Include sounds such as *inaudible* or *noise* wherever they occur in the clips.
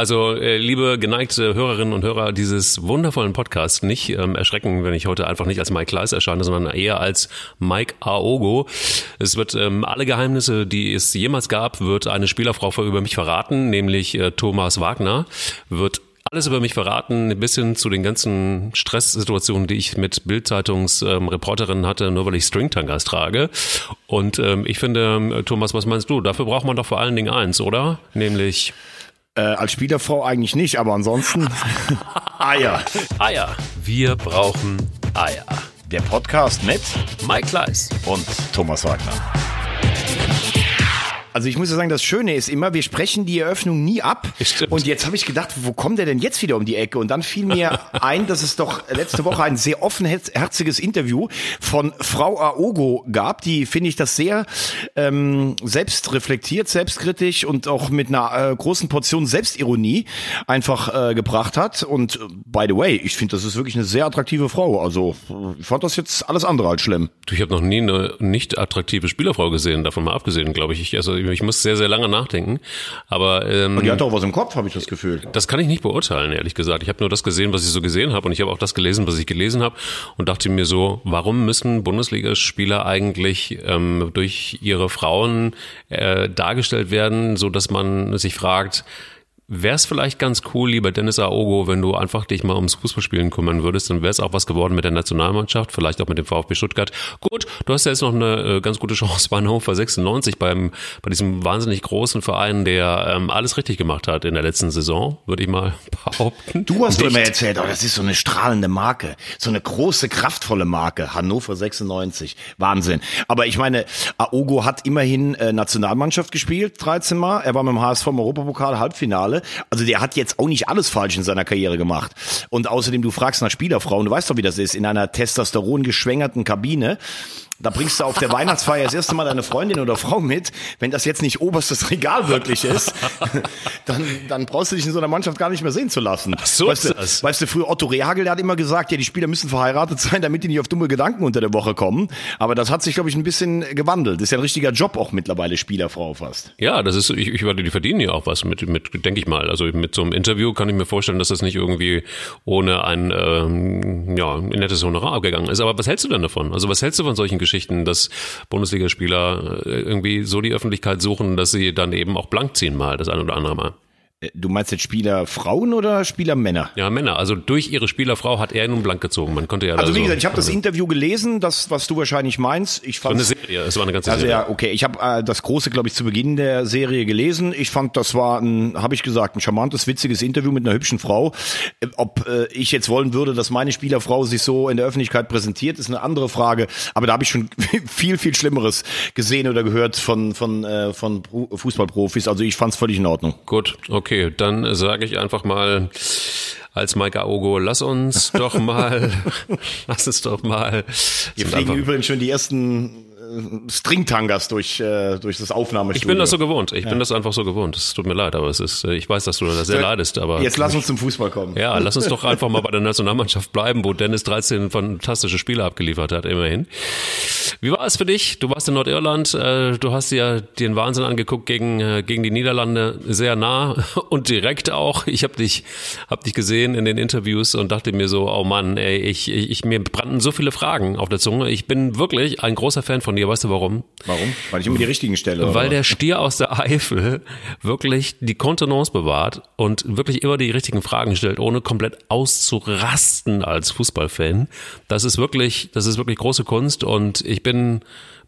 Also, äh, liebe geneigte Hörerinnen und Hörer dieses wundervollen Podcasts, nicht ähm, erschrecken, wenn ich heute einfach nicht als Mike Kleiss erscheine, sondern eher als Mike Aogo. Es wird ähm, alle Geheimnisse, die es jemals gab, wird eine Spielerfrau über mich verraten, nämlich äh, Thomas Wagner, wird alles über mich verraten, bis hin zu den ganzen Stresssituationen, die ich mit Bildzeitungsreporterinnen ähm, hatte, nur weil ich Stringtangas trage. Und ähm, ich finde, äh, Thomas, was meinst du? Dafür braucht man doch vor allen Dingen eins, oder? Nämlich äh, als Spielerfrau eigentlich nicht, aber ansonsten *laughs* Eier. Eier. Wir brauchen Eier. Der Podcast mit Mike Kleiss und Thomas Wagner. Also ich muss ja sagen, das Schöne ist immer, wir sprechen die Eröffnung nie ab. *laughs* Stimmt. Und jetzt habe ich gedacht, wo kommt der denn jetzt wieder um die Ecke? Und dann fiel mir *laughs* ein, dass es doch letzte Woche ein sehr offenherziges Interview von Frau Aogo gab, die finde ich das sehr ähm, selbstreflektiert, selbstkritisch und auch mit einer äh, großen Portion Selbstironie einfach äh, gebracht hat. Und äh, by the way, ich finde, das ist wirklich eine sehr attraktive Frau. Also ich fand das jetzt alles andere als schlimm. Du, ich habe noch nie eine nicht attraktive Spielerfrau gesehen, davon mal abgesehen, glaube ich. Also ich muss sehr, sehr lange nachdenken. Aber ähm, und die hat auch was im Kopf, habe ich das Gefühl. Das kann ich nicht beurteilen, ehrlich gesagt. Ich habe nur das gesehen, was ich so gesehen habe, und ich habe auch das gelesen, was ich gelesen habe, und dachte mir so: Warum müssen Bundesligaspieler eigentlich ähm, durch ihre Frauen äh, dargestellt werden, so dass man sich fragt, Wäre es vielleicht ganz cool, lieber Dennis Aogo, wenn du einfach dich mal ums Fußballspielen kümmern würdest, dann wäre es auch was geworden mit der Nationalmannschaft, vielleicht auch mit dem VfB Stuttgart. Gut, du hast ja jetzt noch eine äh, ganz gute Chance bei Hannover 96, beim, bei diesem wahnsinnig großen Verein, der ähm, alles richtig gemacht hat in der letzten Saison, würde ich mal *laughs* behaupten. Du hast immer erzählt, oh, das ist so eine strahlende Marke, so eine große, kraftvolle Marke, Hannover 96. Wahnsinn. Aber ich meine, Aogo hat immerhin äh, Nationalmannschaft gespielt, 13 Mal. Er war mit dem HSV im Europapokal Halbfinale. Also der hat jetzt auch nicht alles falsch in seiner Karriere gemacht. Und außerdem, du fragst nach Spielerfrauen, du weißt doch, wie das ist, in einer Testosteron geschwängerten Kabine da bringst du auf der Weihnachtsfeier das erste Mal deine Freundin oder Frau mit. Wenn das jetzt nicht oberstes Regal wirklich ist, *laughs* dann, dann brauchst du dich in so einer Mannschaft gar nicht mehr sehen zu lassen. Ach so weißt, ist du, das. weißt du, früher Otto Rehagel, der hat immer gesagt, ja, die Spieler müssen verheiratet sein, damit die nicht auf dumme Gedanken unter der Woche kommen. Aber das hat sich, glaube ich, ein bisschen gewandelt. Das ist ja ein richtiger Job auch mittlerweile, Spielerfrau fast. Ja, das ist, ich, ich warte, die verdienen ja auch was mit, mit denke ich mal. Also mit so einem Interview kann ich mir vorstellen, dass das nicht irgendwie ohne ein, ähm, ja, ein nettes Honorar abgegangen ist. Aber was hältst du denn davon? Also was hältst du von solchen Geschichten, dass Bundesligaspieler äh, irgendwie so die Öffentlichkeit suchen, dass sie dann eben auch blank ziehen mal, das ein oder andere Mal. Äh, du meinst jetzt Spieler Frauen oder Spieler Männer? Ja, Männer. Also durch ihre Spielerfrau hat er nun blank gezogen. Man konnte ja Also wie so, gesagt, ich habe das also Interview gelesen, das was du wahrscheinlich meinst. Ich fand eine Serie, es war eine ganze also Serie. ja, okay. Ich habe äh, das große, glaube ich, zu Beginn der Serie gelesen. Ich fand, das war ein, habe ich gesagt, ein charmantes, witziges Interview mit einer hübschen Frau. Äh, Ob äh, ich jetzt wollen würde, dass meine Spielerfrau sich so in der Öffentlichkeit präsentiert, ist eine andere Frage. Aber da habe ich schon *laughs* viel, viel Schlimmeres gesehen oder gehört von von äh, von Fußballprofis. Also ich fand es völlig in Ordnung. Gut, okay, dann äh, sage ich einfach mal als Maika Ogo, lass uns doch mal, *laughs* lass es doch mal. Hier fliegen übrigens schon die ersten Stringtangas durch, äh, durch das Aufnahmestudio. Ich bin das so gewohnt. Ich ja. bin das einfach so gewohnt. Es tut mir leid, aber es ist, äh, ich weiß, dass du da sehr so, leidest, aber. Jetzt lass uns zum Fußball kommen. Ja, lass uns doch *laughs* einfach mal bei der Nationalmannschaft bleiben, wo Dennis 13 fantastische Spiele abgeliefert hat, immerhin. Wie war es für dich? Du warst in Nordirland, äh, du hast dir den Wahnsinn angeguckt gegen, äh, gegen die Niederlande sehr nah *laughs* und direkt auch. Ich habe dich, hab dich gesehen in den Interviews und dachte mir so, oh Mann, ey, ich, ich, ich mir brannten so viele Fragen auf der Zunge. Ich bin wirklich ein großer Fan von dir. Weißt du warum? Warum? Weil ich immer die richtigen stelle. Weil der Stier aus der Eifel wirklich die Kontenance bewahrt und wirklich immer die richtigen Fragen stellt, ohne komplett auszurasten als Fußballfan. Das ist wirklich, das ist wirklich große Kunst und ich bin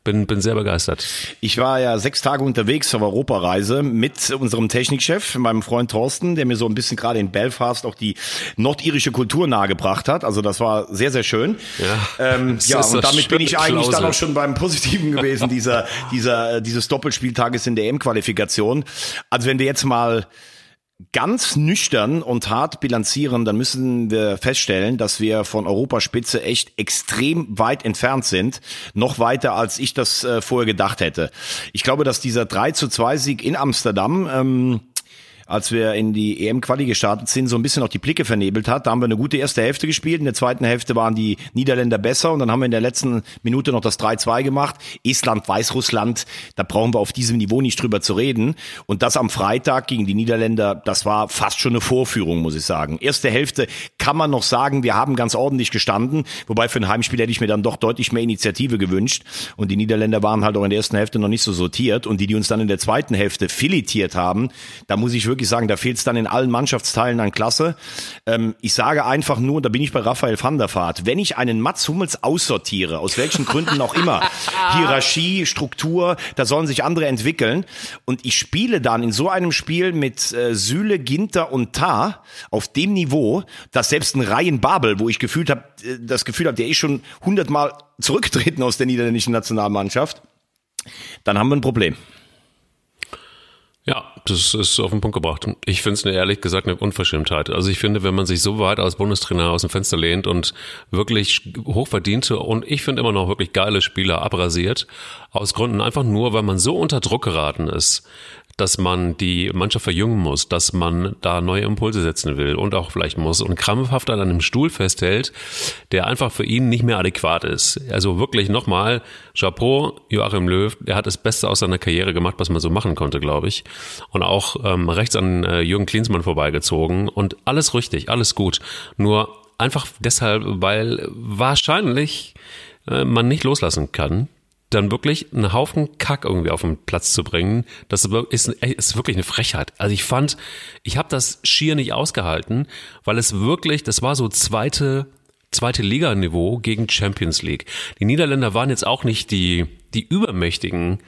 bin, bin sehr begeistert. Ich war ja sechs Tage unterwegs auf Europareise mit unserem Technikchef, meinem Freund Thorsten, der mir so ein bisschen gerade in Belfast auch die nordirische Kultur nahegebracht hat. Also das war sehr, sehr schön. Ja, ähm, ja und damit bin ich eigentlich Klausel. dann auch schon beim Positiven gewesen, dieser, dieser, dieses Doppelspieltages in der M-Qualifikation. Also wenn wir jetzt mal ganz nüchtern und hart bilanzieren, dann müssen wir feststellen, dass wir von Europaspitze echt extrem weit entfernt sind. Noch weiter, als ich das äh, vorher gedacht hätte. Ich glaube, dass dieser 3 zu 2 Sieg in Amsterdam ähm, als wir in die EM-Quali gestartet sind, so ein bisschen auch die Blicke vernebelt hat. Da haben wir eine gute erste Hälfte gespielt. In der zweiten Hälfte waren die Niederländer besser und dann haben wir in der letzten Minute noch das 3-2 gemacht. Estland, Weißrussland, da brauchen wir auf diesem Niveau nicht drüber zu reden. Und das am Freitag gegen die Niederländer, das war fast schon eine Vorführung, muss ich sagen. Erste Hälfte kann man noch sagen, wir haben ganz ordentlich gestanden. Wobei für ein Heimspiel hätte ich mir dann doch deutlich mehr Initiative gewünscht. Und die Niederländer waren halt auch in der ersten Hälfte noch nicht so sortiert. Und die, die uns dann in der zweiten Hälfte filetiert haben, da muss ich wirklich sagen, da fehlt es dann in allen Mannschaftsteilen an Klasse. Ähm, ich sage einfach nur, da bin ich bei Raphael van der Vaart, wenn ich einen Mats Hummels aussortiere, aus welchen Gründen auch immer, *laughs* Hierarchie, Struktur, da sollen sich andere entwickeln. Und ich spiele dann in so einem Spiel mit äh, Süle, Ginter und Tar auf dem Niveau, dass selbst ein Reihen Babel, wo ich gefühlt habe, äh, das Gefühl habe, der ist schon hundertmal zurückgetreten aus der niederländischen Nationalmannschaft, dann haben wir ein Problem. Ja, das ist auf den Punkt gebracht. Ich finde es ehrlich gesagt eine Unverschämtheit. Also ich finde, wenn man sich so weit als Bundestrainer aus dem Fenster lehnt und wirklich hochverdiente und ich finde immer noch wirklich geile Spieler abrasiert, aus Gründen einfach nur, weil man so unter Druck geraten ist, dass man die Mannschaft verjüngen muss, dass man da neue Impulse setzen will und auch vielleicht muss und krampfhaft an einem Stuhl festhält, der einfach für ihn nicht mehr adäquat ist. Also wirklich nochmal, Chapeau, Joachim Löw, der hat das Beste aus seiner Karriere gemacht, was man so machen konnte, glaube ich. Und auch ähm, rechts an äh, Jürgen Klinsmann vorbeigezogen und alles richtig, alles gut. Nur einfach deshalb, weil wahrscheinlich äh, man nicht loslassen kann dann wirklich einen Haufen Kack irgendwie auf den Platz zu bringen, das ist, ist wirklich eine Frechheit. Also ich fand, ich habe das schier nicht ausgehalten, weil es wirklich, das war so zweite zweite Liganiveau gegen Champions League. Die Niederländer waren jetzt auch nicht die die übermächtigen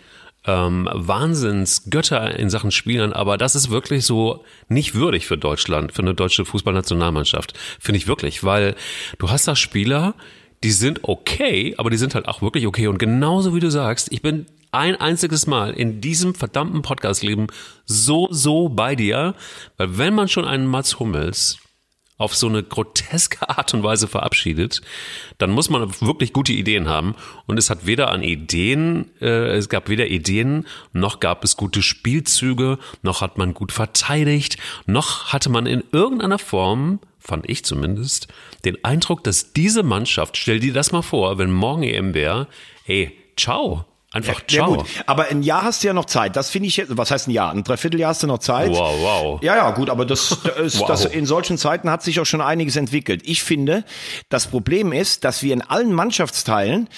ähm, Wahnsinnsgötter in Sachen Spielern, aber das ist wirklich so nicht würdig für Deutschland, für eine deutsche Fußballnationalmannschaft, finde ich wirklich, weil du hast da Spieler, die sind okay, aber die sind halt auch wirklich okay. Und genauso wie du sagst, ich bin ein einziges Mal in diesem verdammten Podcast-Leben so, so bei dir, weil wenn man schon einen Mats Hummels auf so eine groteske Art und Weise verabschiedet, dann muss man wirklich gute Ideen haben. Und es hat weder an Ideen, äh, es gab weder Ideen, noch gab es gute Spielzüge, noch hat man gut verteidigt, noch hatte man in irgendeiner Form fand ich zumindest, den Eindruck, dass diese Mannschaft, stell dir das mal vor, wenn morgen EM wäre, hey, ciao. Einfach ja, ciao. Gut. Aber ein Jahr hast du ja noch Zeit. Das finde ich, was heißt ein Jahr? Ein Dreivierteljahr hast du noch Zeit. Wow, wow. Ja, ja, gut, aber das, *laughs* das, wow. das in solchen Zeiten hat sich auch schon einiges entwickelt. Ich finde, das Problem ist, dass wir in allen Mannschaftsteilen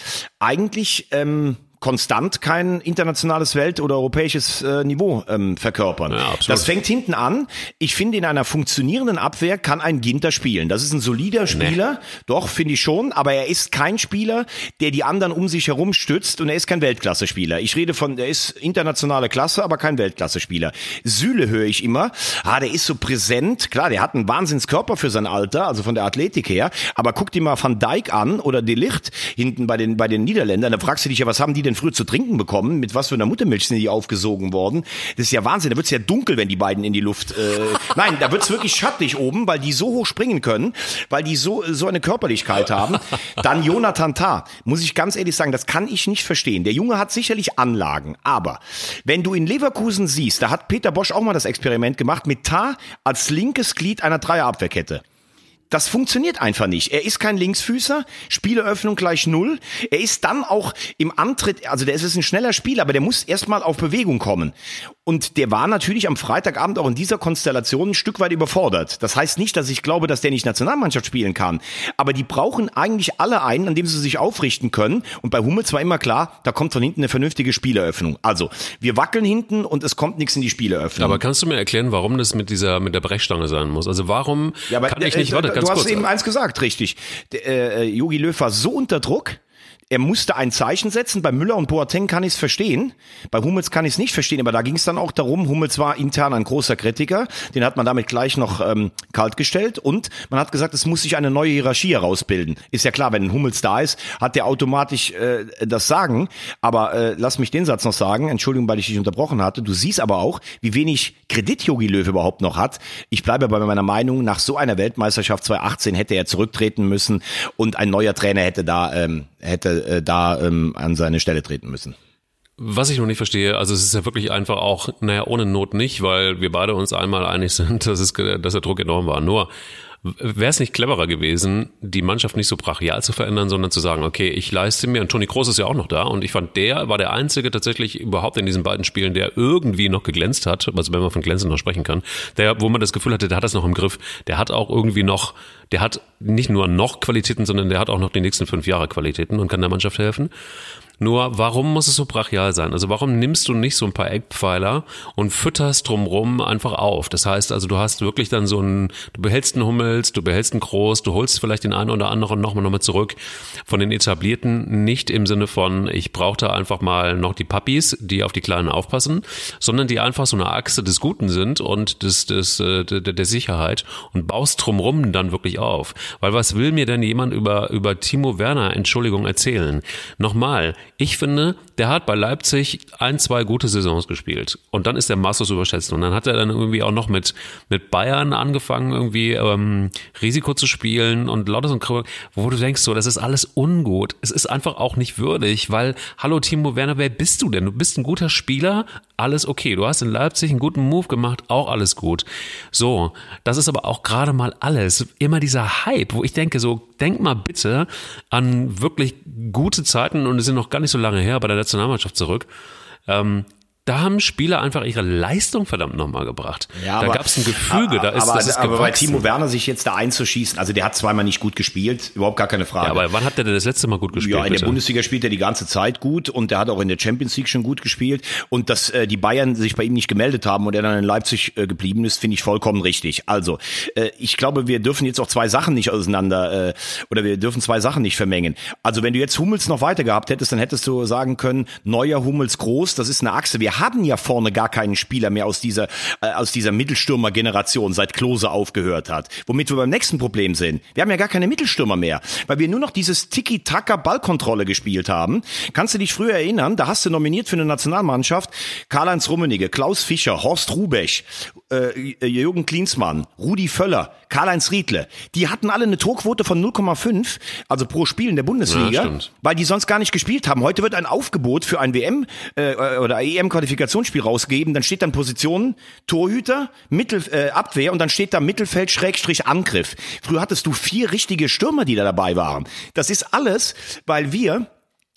eigentlich ähm, konstant kein internationales Welt- oder europäisches äh, Niveau ähm, verkörpern. Ja, das fängt hinten an. Ich finde, in einer funktionierenden Abwehr kann ein Ginter spielen. Das ist ein solider Spieler, nee. doch, finde ich schon, aber er ist kein Spieler, der die anderen um sich herum stützt und er ist kein Weltklasse-Spieler. Ich rede von, er ist internationale Klasse, aber kein Weltklasse-Spieler. Süle höre ich immer, ah, der ist so präsent, klar, der hat einen Wahnsinnskörper für sein Alter, also von der Athletik her, aber guck dir mal Van Dijk an oder Delicht hinten bei den, bei den Niederländern, da fragst du dich ja, was haben die denn früher zu trinken bekommen? Mit was für einer Muttermilch sind die aufgesogen worden? Das ist ja Wahnsinn. Da wird's ja dunkel, wenn die beiden in die Luft. Äh, *laughs* nein, da wird's wirklich schattig oben, weil die so hoch springen können, weil die so so eine Körperlichkeit haben. *laughs* Dann Jonathan Tah, muss ich ganz ehrlich sagen, das kann ich nicht verstehen. Der Junge hat sicherlich Anlagen, aber wenn du in Leverkusen siehst, da hat Peter Bosch auch mal das Experiment gemacht mit Tah als linkes Glied einer Dreierabwehrkette. Das funktioniert einfach nicht. Er ist kein Linksfüßer, Spieleröffnung gleich null. Er ist dann auch im Antritt, also der ist ein schneller Spieler, aber der muss erstmal auf Bewegung kommen. Und der war natürlich am Freitagabend auch in dieser Konstellation ein Stück weit überfordert. Das heißt nicht, dass ich glaube, dass der nicht Nationalmannschaft spielen kann. Aber die brauchen eigentlich alle einen, an dem sie sich aufrichten können. Und bei Hummels war immer klar, da kommt von hinten eine vernünftige Spieleröffnung. Also, wir wackeln hinten und es kommt nichts in die Spieleröffnung. Aber kannst du mir erklären, warum das mit dieser, mit der Brechstange sein muss? Also warum ja, kann ich nicht, warte, du hast kurz. eben eins gesagt, richtig. Äh, Jogi Löw war so unter Druck, er musste ein Zeichen setzen. Bei Müller und Boateng kann ich es verstehen. Bei Hummels kann ich es nicht verstehen. Aber da ging es dann auch darum, Hummels war intern ein großer Kritiker. Den hat man damit gleich noch ähm, kalt gestellt. Und man hat gesagt, es muss sich eine neue Hierarchie herausbilden. Ist ja klar, wenn ein Hummels da ist, hat der automatisch äh, das Sagen. Aber äh, lass mich den Satz noch sagen. Entschuldigung, weil ich dich unterbrochen hatte. Du siehst aber auch, wie wenig Kredit Jogi Löw überhaupt noch hat. Ich bleibe bei meiner Meinung, nach so einer Weltmeisterschaft 2018 hätte er zurücktreten müssen und ein neuer Trainer hätte da ähm, hätte äh, da ähm, an seine Stelle treten müssen. Was ich noch nicht verstehe, also es ist ja wirklich einfach auch, naja, ohne Not nicht, weil wir beide uns einmal einig *laughs* sind, dass, es, dass der Druck enorm war. Nur, wäre es nicht cleverer gewesen, die Mannschaft nicht so brachial zu verändern, sondern zu sagen, okay, ich leiste mir, und Toni Kroos ist ja auch noch da, und ich fand, der war der Einzige tatsächlich überhaupt in diesen beiden Spielen, der irgendwie noch geglänzt hat, also wenn man von Glänzen noch sprechen kann, der, wo man das Gefühl hatte, der hat das noch im Griff, der hat auch irgendwie noch, der hat nicht nur noch Qualitäten, sondern der hat auch noch die nächsten fünf Jahre Qualitäten und kann der Mannschaft helfen. Nur warum muss es so brachial sein? Also warum nimmst du nicht so ein paar Eckpfeiler und fütterst drumrum einfach auf? Das heißt also, du hast wirklich dann so ein, du behältst einen Hummels, du behältst einen Groß, du holst vielleicht den einen oder anderen nochmal nochmal zurück von den etablierten, nicht im Sinne von, ich brauche da einfach mal noch die Puppies, die auf die Kleinen aufpassen, sondern die einfach so eine Achse des Guten sind und des, des, äh, der, der Sicherheit und baust drumrum dann wirklich auf. Weil was will mir denn jemand über, über Timo Werner, Entschuldigung, erzählen? Nochmal, ich finde, der hat bei Leipzig ein, zwei gute Saisons gespielt. Und dann ist der Masters überschätzt. Und dann hat er dann irgendwie auch noch mit, mit Bayern angefangen, irgendwie ähm, Risiko zu spielen und lauter so ein wo du denkst, so, das ist alles ungut. Es ist einfach auch nicht würdig, weil, hallo Timo Werner, wer bist du denn? Du bist ein guter Spieler, alles okay. Du hast in Leipzig einen guten Move gemacht, auch alles gut. So, das ist aber auch gerade mal alles. Immer dieser Hype, wo ich denke, so, denk mal bitte an wirklich gute Zeiten und es sind noch gar nicht so lange her bei der Nationalmannschaft zurück. Ähm, da haben Spieler einfach ihre Leistung verdammt nochmal gebracht. Ja, da gab es ein Gefüge, da ist aber, das ist aber bei Timo Werner sich jetzt da einzuschießen, also der hat zweimal nicht gut gespielt, überhaupt gar keine Frage. Ja, aber wann hat der denn das letzte Mal gut gespielt? Ja, in bitte? der Bundesliga spielt er die ganze Zeit gut und der hat auch in der Champions League schon gut gespielt und dass äh, die Bayern sich bei ihm nicht gemeldet haben und er dann in Leipzig äh, geblieben ist, finde ich vollkommen richtig. Also, äh, ich glaube, wir dürfen jetzt auch zwei Sachen nicht auseinander äh, oder wir dürfen zwei Sachen nicht vermengen. Also, wenn du jetzt Hummels noch weiter gehabt hättest, dann hättest du sagen können, neuer Hummels groß, das ist eine Achse. Wir haben ja vorne gar keinen Spieler mehr aus dieser, äh, aus dieser Mittelstürmer-Generation, seit Klose aufgehört hat. Womit wir beim nächsten Problem sind. Wir haben ja gar keine Mittelstürmer mehr, weil wir nur noch dieses Tiki-Taka-Ballkontrolle gespielt haben. Kannst du dich früher erinnern? Da hast du nominiert für eine Nationalmannschaft Karl-Heinz Rummenigge, Klaus Fischer, Horst Rubech, äh, Jürgen Klinsmann, Rudi Völler, Karl-Heinz Riedle. Die hatten alle eine Torquote von 0,5, also pro Spiel in der Bundesliga, ja, weil die sonst gar nicht gespielt haben. Heute wird ein Aufgebot für ein WM äh, oder EM-Qualifikationsspiel raus ausgeben, dann steht dann Position Torhüter, Mittel, äh, Abwehr und dann steht da Mittelfeld Schrägstrich Angriff. Früher hattest du vier richtige Stürmer, die da dabei waren. Das ist alles, weil wir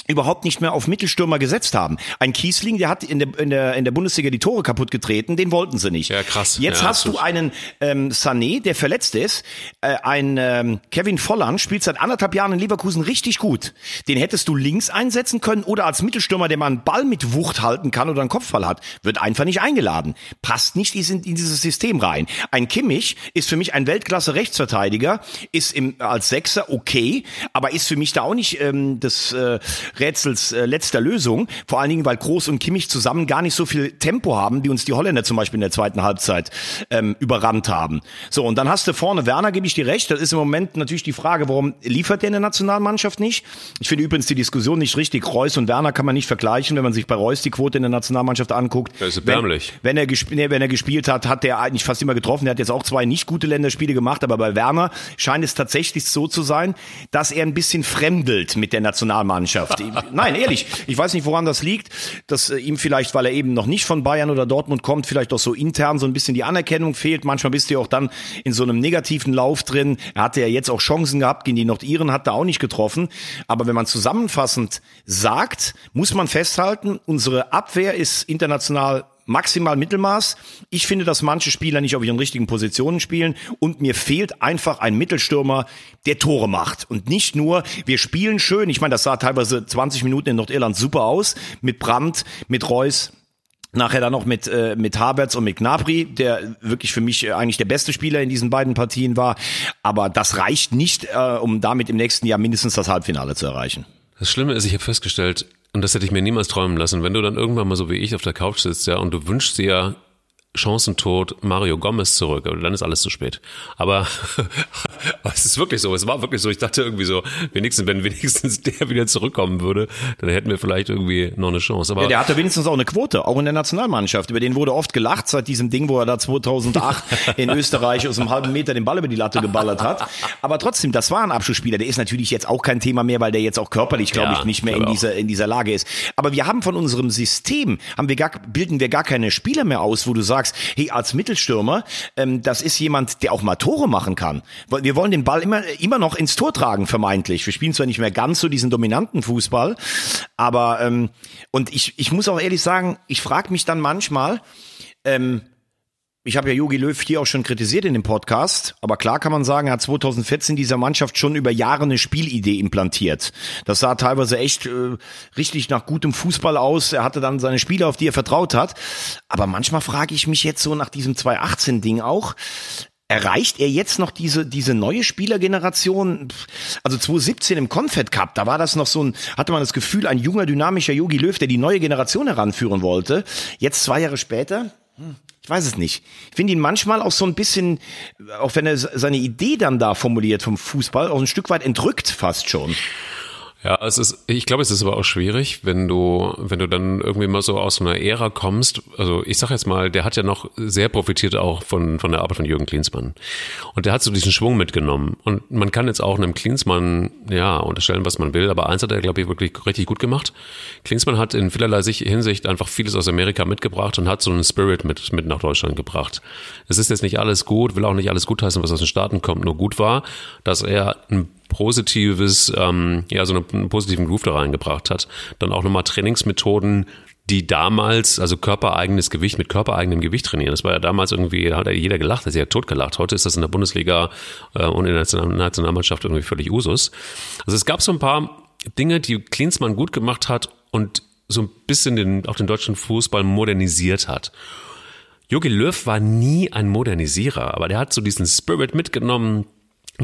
überhaupt nicht mehr auf Mittelstürmer gesetzt haben. Ein Kiesling, der hat in der, in der, in der Bundesliga die Tore kaputt getreten, den wollten sie nicht. Ja, krass. Jetzt ja, hast du einen ähm, Sané, der verletzt ist, äh, ein ähm, Kevin Volland spielt seit anderthalb Jahren in Leverkusen richtig gut. Den hättest du links einsetzen können oder als Mittelstürmer, der mal einen Ball mit Wucht halten kann oder einen Kopfball hat, wird einfach nicht eingeladen. Passt nicht in, in dieses System rein. Ein Kimmich ist für mich ein Weltklasse Rechtsverteidiger, ist im, als Sechser okay, aber ist für mich da auch nicht ähm, das äh, Rätsels äh, letzter Lösung. Vor allen Dingen, weil Groß und Kimmich zusammen gar nicht so viel Tempo haben, wie uns die Holländer zum Beispiel in der zweiten Halbzeit ähm, überrannt haben. So, und dann hast du vorne Werner, gebe ich dir recht. Das ist im Moment natürlich die Frage, warum liefert der in der Nationalmannschaft nicht? Ich finde übrigens die Diskussion nicht richtig. Reus und Werner kann man nicht vergleichen, wenn man sich bei Reus die Quote in der Nationalmannschaft anguckt. Das ist erbärmlich. Wenn, wenn, er, nee, wenn er gespielt hat, hat er eigentlich fast immer getroffen. Er hat jetzt auch zwei nicht gute Länderspiele gemacht, aber bei Werner scheint es tatsächlich so zu sein, dass er ein bisschen fremdelt mit der Nationalmannschaft. Nein, ehrlich. Ich weiß nicht, woran das liegt, dass äh, ihm vielleicht, weil er eben noch nicht von Bayern oder Dortmund kommt, vielleicht auch so intern so ein bisschen die Anerkennung fehlt. Manchmal bist du ja auch dann in so einem negativen Lauf drin. Er hatte ja jetzt auch Chancen gehabt gegen die Nordiren, hat er auch nicht getroffen. Aber wenn man zusammenfassend sagt, muss man festhalten, unsere Abwehr ist international maximal Mittelmaß. Ich finde, dass manche Spieler nicht auf ihren richtigen Positionen spielen und mir fehlt einfach ein Mittelstürmer, der Tore macht und nicht nur, wir spielen schön. Ich meine, das sah teilweise 20 Minuten in Nordirland super aus mit Brandt, mit Reus. Nachher dann noch mit, äh, mit Haberts und mit Gnabry, der wirklich für mich äh, eigentlich der beste Spieler in diesen beiden Partien war. Aber das reicht nicht, äh, um damit im nächsten Jahr mindestens das Halbfinale zu erreichen. Das Schlimme ist, ich habe festgestellt, und das hätte ich mir niemals träumen lassen, wenn du dann irgendwann mal so wie ich auf der Couch sitzt, ja, und du wünschst dir Chancentod Mario Gomez zurück, dann ist alles zu spät. Aber *laughs* *laughs* aber es ist wirklich so. Es war wirklich so. Ich dachte irgendwie so, wenigstens, wenn wenigstens *laughs* der wieder zurückkommen würde, dann hätten wir vielleicht irgendwie noch eine Chance. Aber ja, der hatte wenigstens auch eine Quote, auch in der Nationalmannschaft. Über den wurde oft gelacht seit diesem Ding, wo er da 2008 *laughs* in Österreich aus einem halben Meter den Ball über die Latte geballert hat. Aber trotzdem, das war ein Abschlussspieler. Der ist natürlich jetzt auch kein Thema mehr, weil der jetzt auch körperlich, glaube ja, ich, nicht mehr in dieser, in dieser Lage ist. Aber wir haben von unserem System, haben wir gar, bilden wir gar keine Spieler mehr aus, wo du sagst, hey, als Mittelstürmer, ähm, das ist jemand, der auch mal Tore machen kann. Wir wollen den Ball immer, immer noch ins Tor tragen, vermeintlich. Wir spielen zwar nicht mehr ganz so diesen dominanten Fußball, aber ähm, und ich, ich muss auch ehrlich sagen, ich frage mich dann manchmal, ähm, ich habe ja Jogi Löw hier auch schon kritisiert in dem Podcast, aber klar kann man sagen, er hat 2014 dieser Mannschaft schon über Jahre eine Spielidee implantiert. Das sah teilweise echt äh, richtig nach gutem Fußball aus. Er hatte dann seine Spieler, auf die er vertraut hat. Aber manchmal frage ich mich jetzt so nach diesem 2018-Ding auch, Erreicht er jetzt noch diese, diese neue Spielergeneration? Also 2017 im Confed Cup, da war das noch so ein, hatte man das Gefühl, ein junger, dynamischer Yogi Löw, der die neue Generation heranführen wollte. Jetzt zwei Jahre später, hm, ich weiß es nicht. Ich finde ihn manchmal auch so ein bisschen, auch wenn er seine Idee dann da formuliert vom Fußball, auch ein Stück weit entrückt fast schon. Ja, es ist, ich glaube, es ist aber auch schwierig, wenn du, wenn du dann irgendwie mal so aus einer Ära kommst. Also ich sag jetzt mal, der hat ja noch sehr profitiert auch von, von der Arbeit von Jürgen Klinsmann. Und der hat so diesen Schwung mitgenommen. Und man kann jetzt auch einem Klinsmann, ja, unterstellen, was man will, aber eins hat er, glaube ich, wirklich richtig gut gemacht. Klinsmann hat in vielerlei Hinsicht einfach vieles aus Amerika mitgebracht und hat so einen Spirit mit, mit nach Deutschland gebracht. Es ist jetzt nicht alles gut, will auch nicht alles gutheißen, was aus den Staaten kommt, nur gut war, dass er ein positives, ähm, ja, so einen positiven Groove da reingebracht hat. Dann auch nochmal Trainingsmethoden, die damals, also körpereigenes Gewicht mit körpereigenem Gewicht trainieren. Das war ja damals irgendwie, da hat ja jeder gelacht, das ist ja totgelacht. Heute ist das in der Bundesliga äh, und in der Nationalmannschaft irgendwie völlig Usus. Also es gab so ein paar Dinge, die Klinsmann gut gemacht hat und so ein bisschen den, auch den deutschen Fußball modernisiert hat. Jogi Löw war nie ein Modernisierer, aber der hat so diesen Spirit mitgenommen,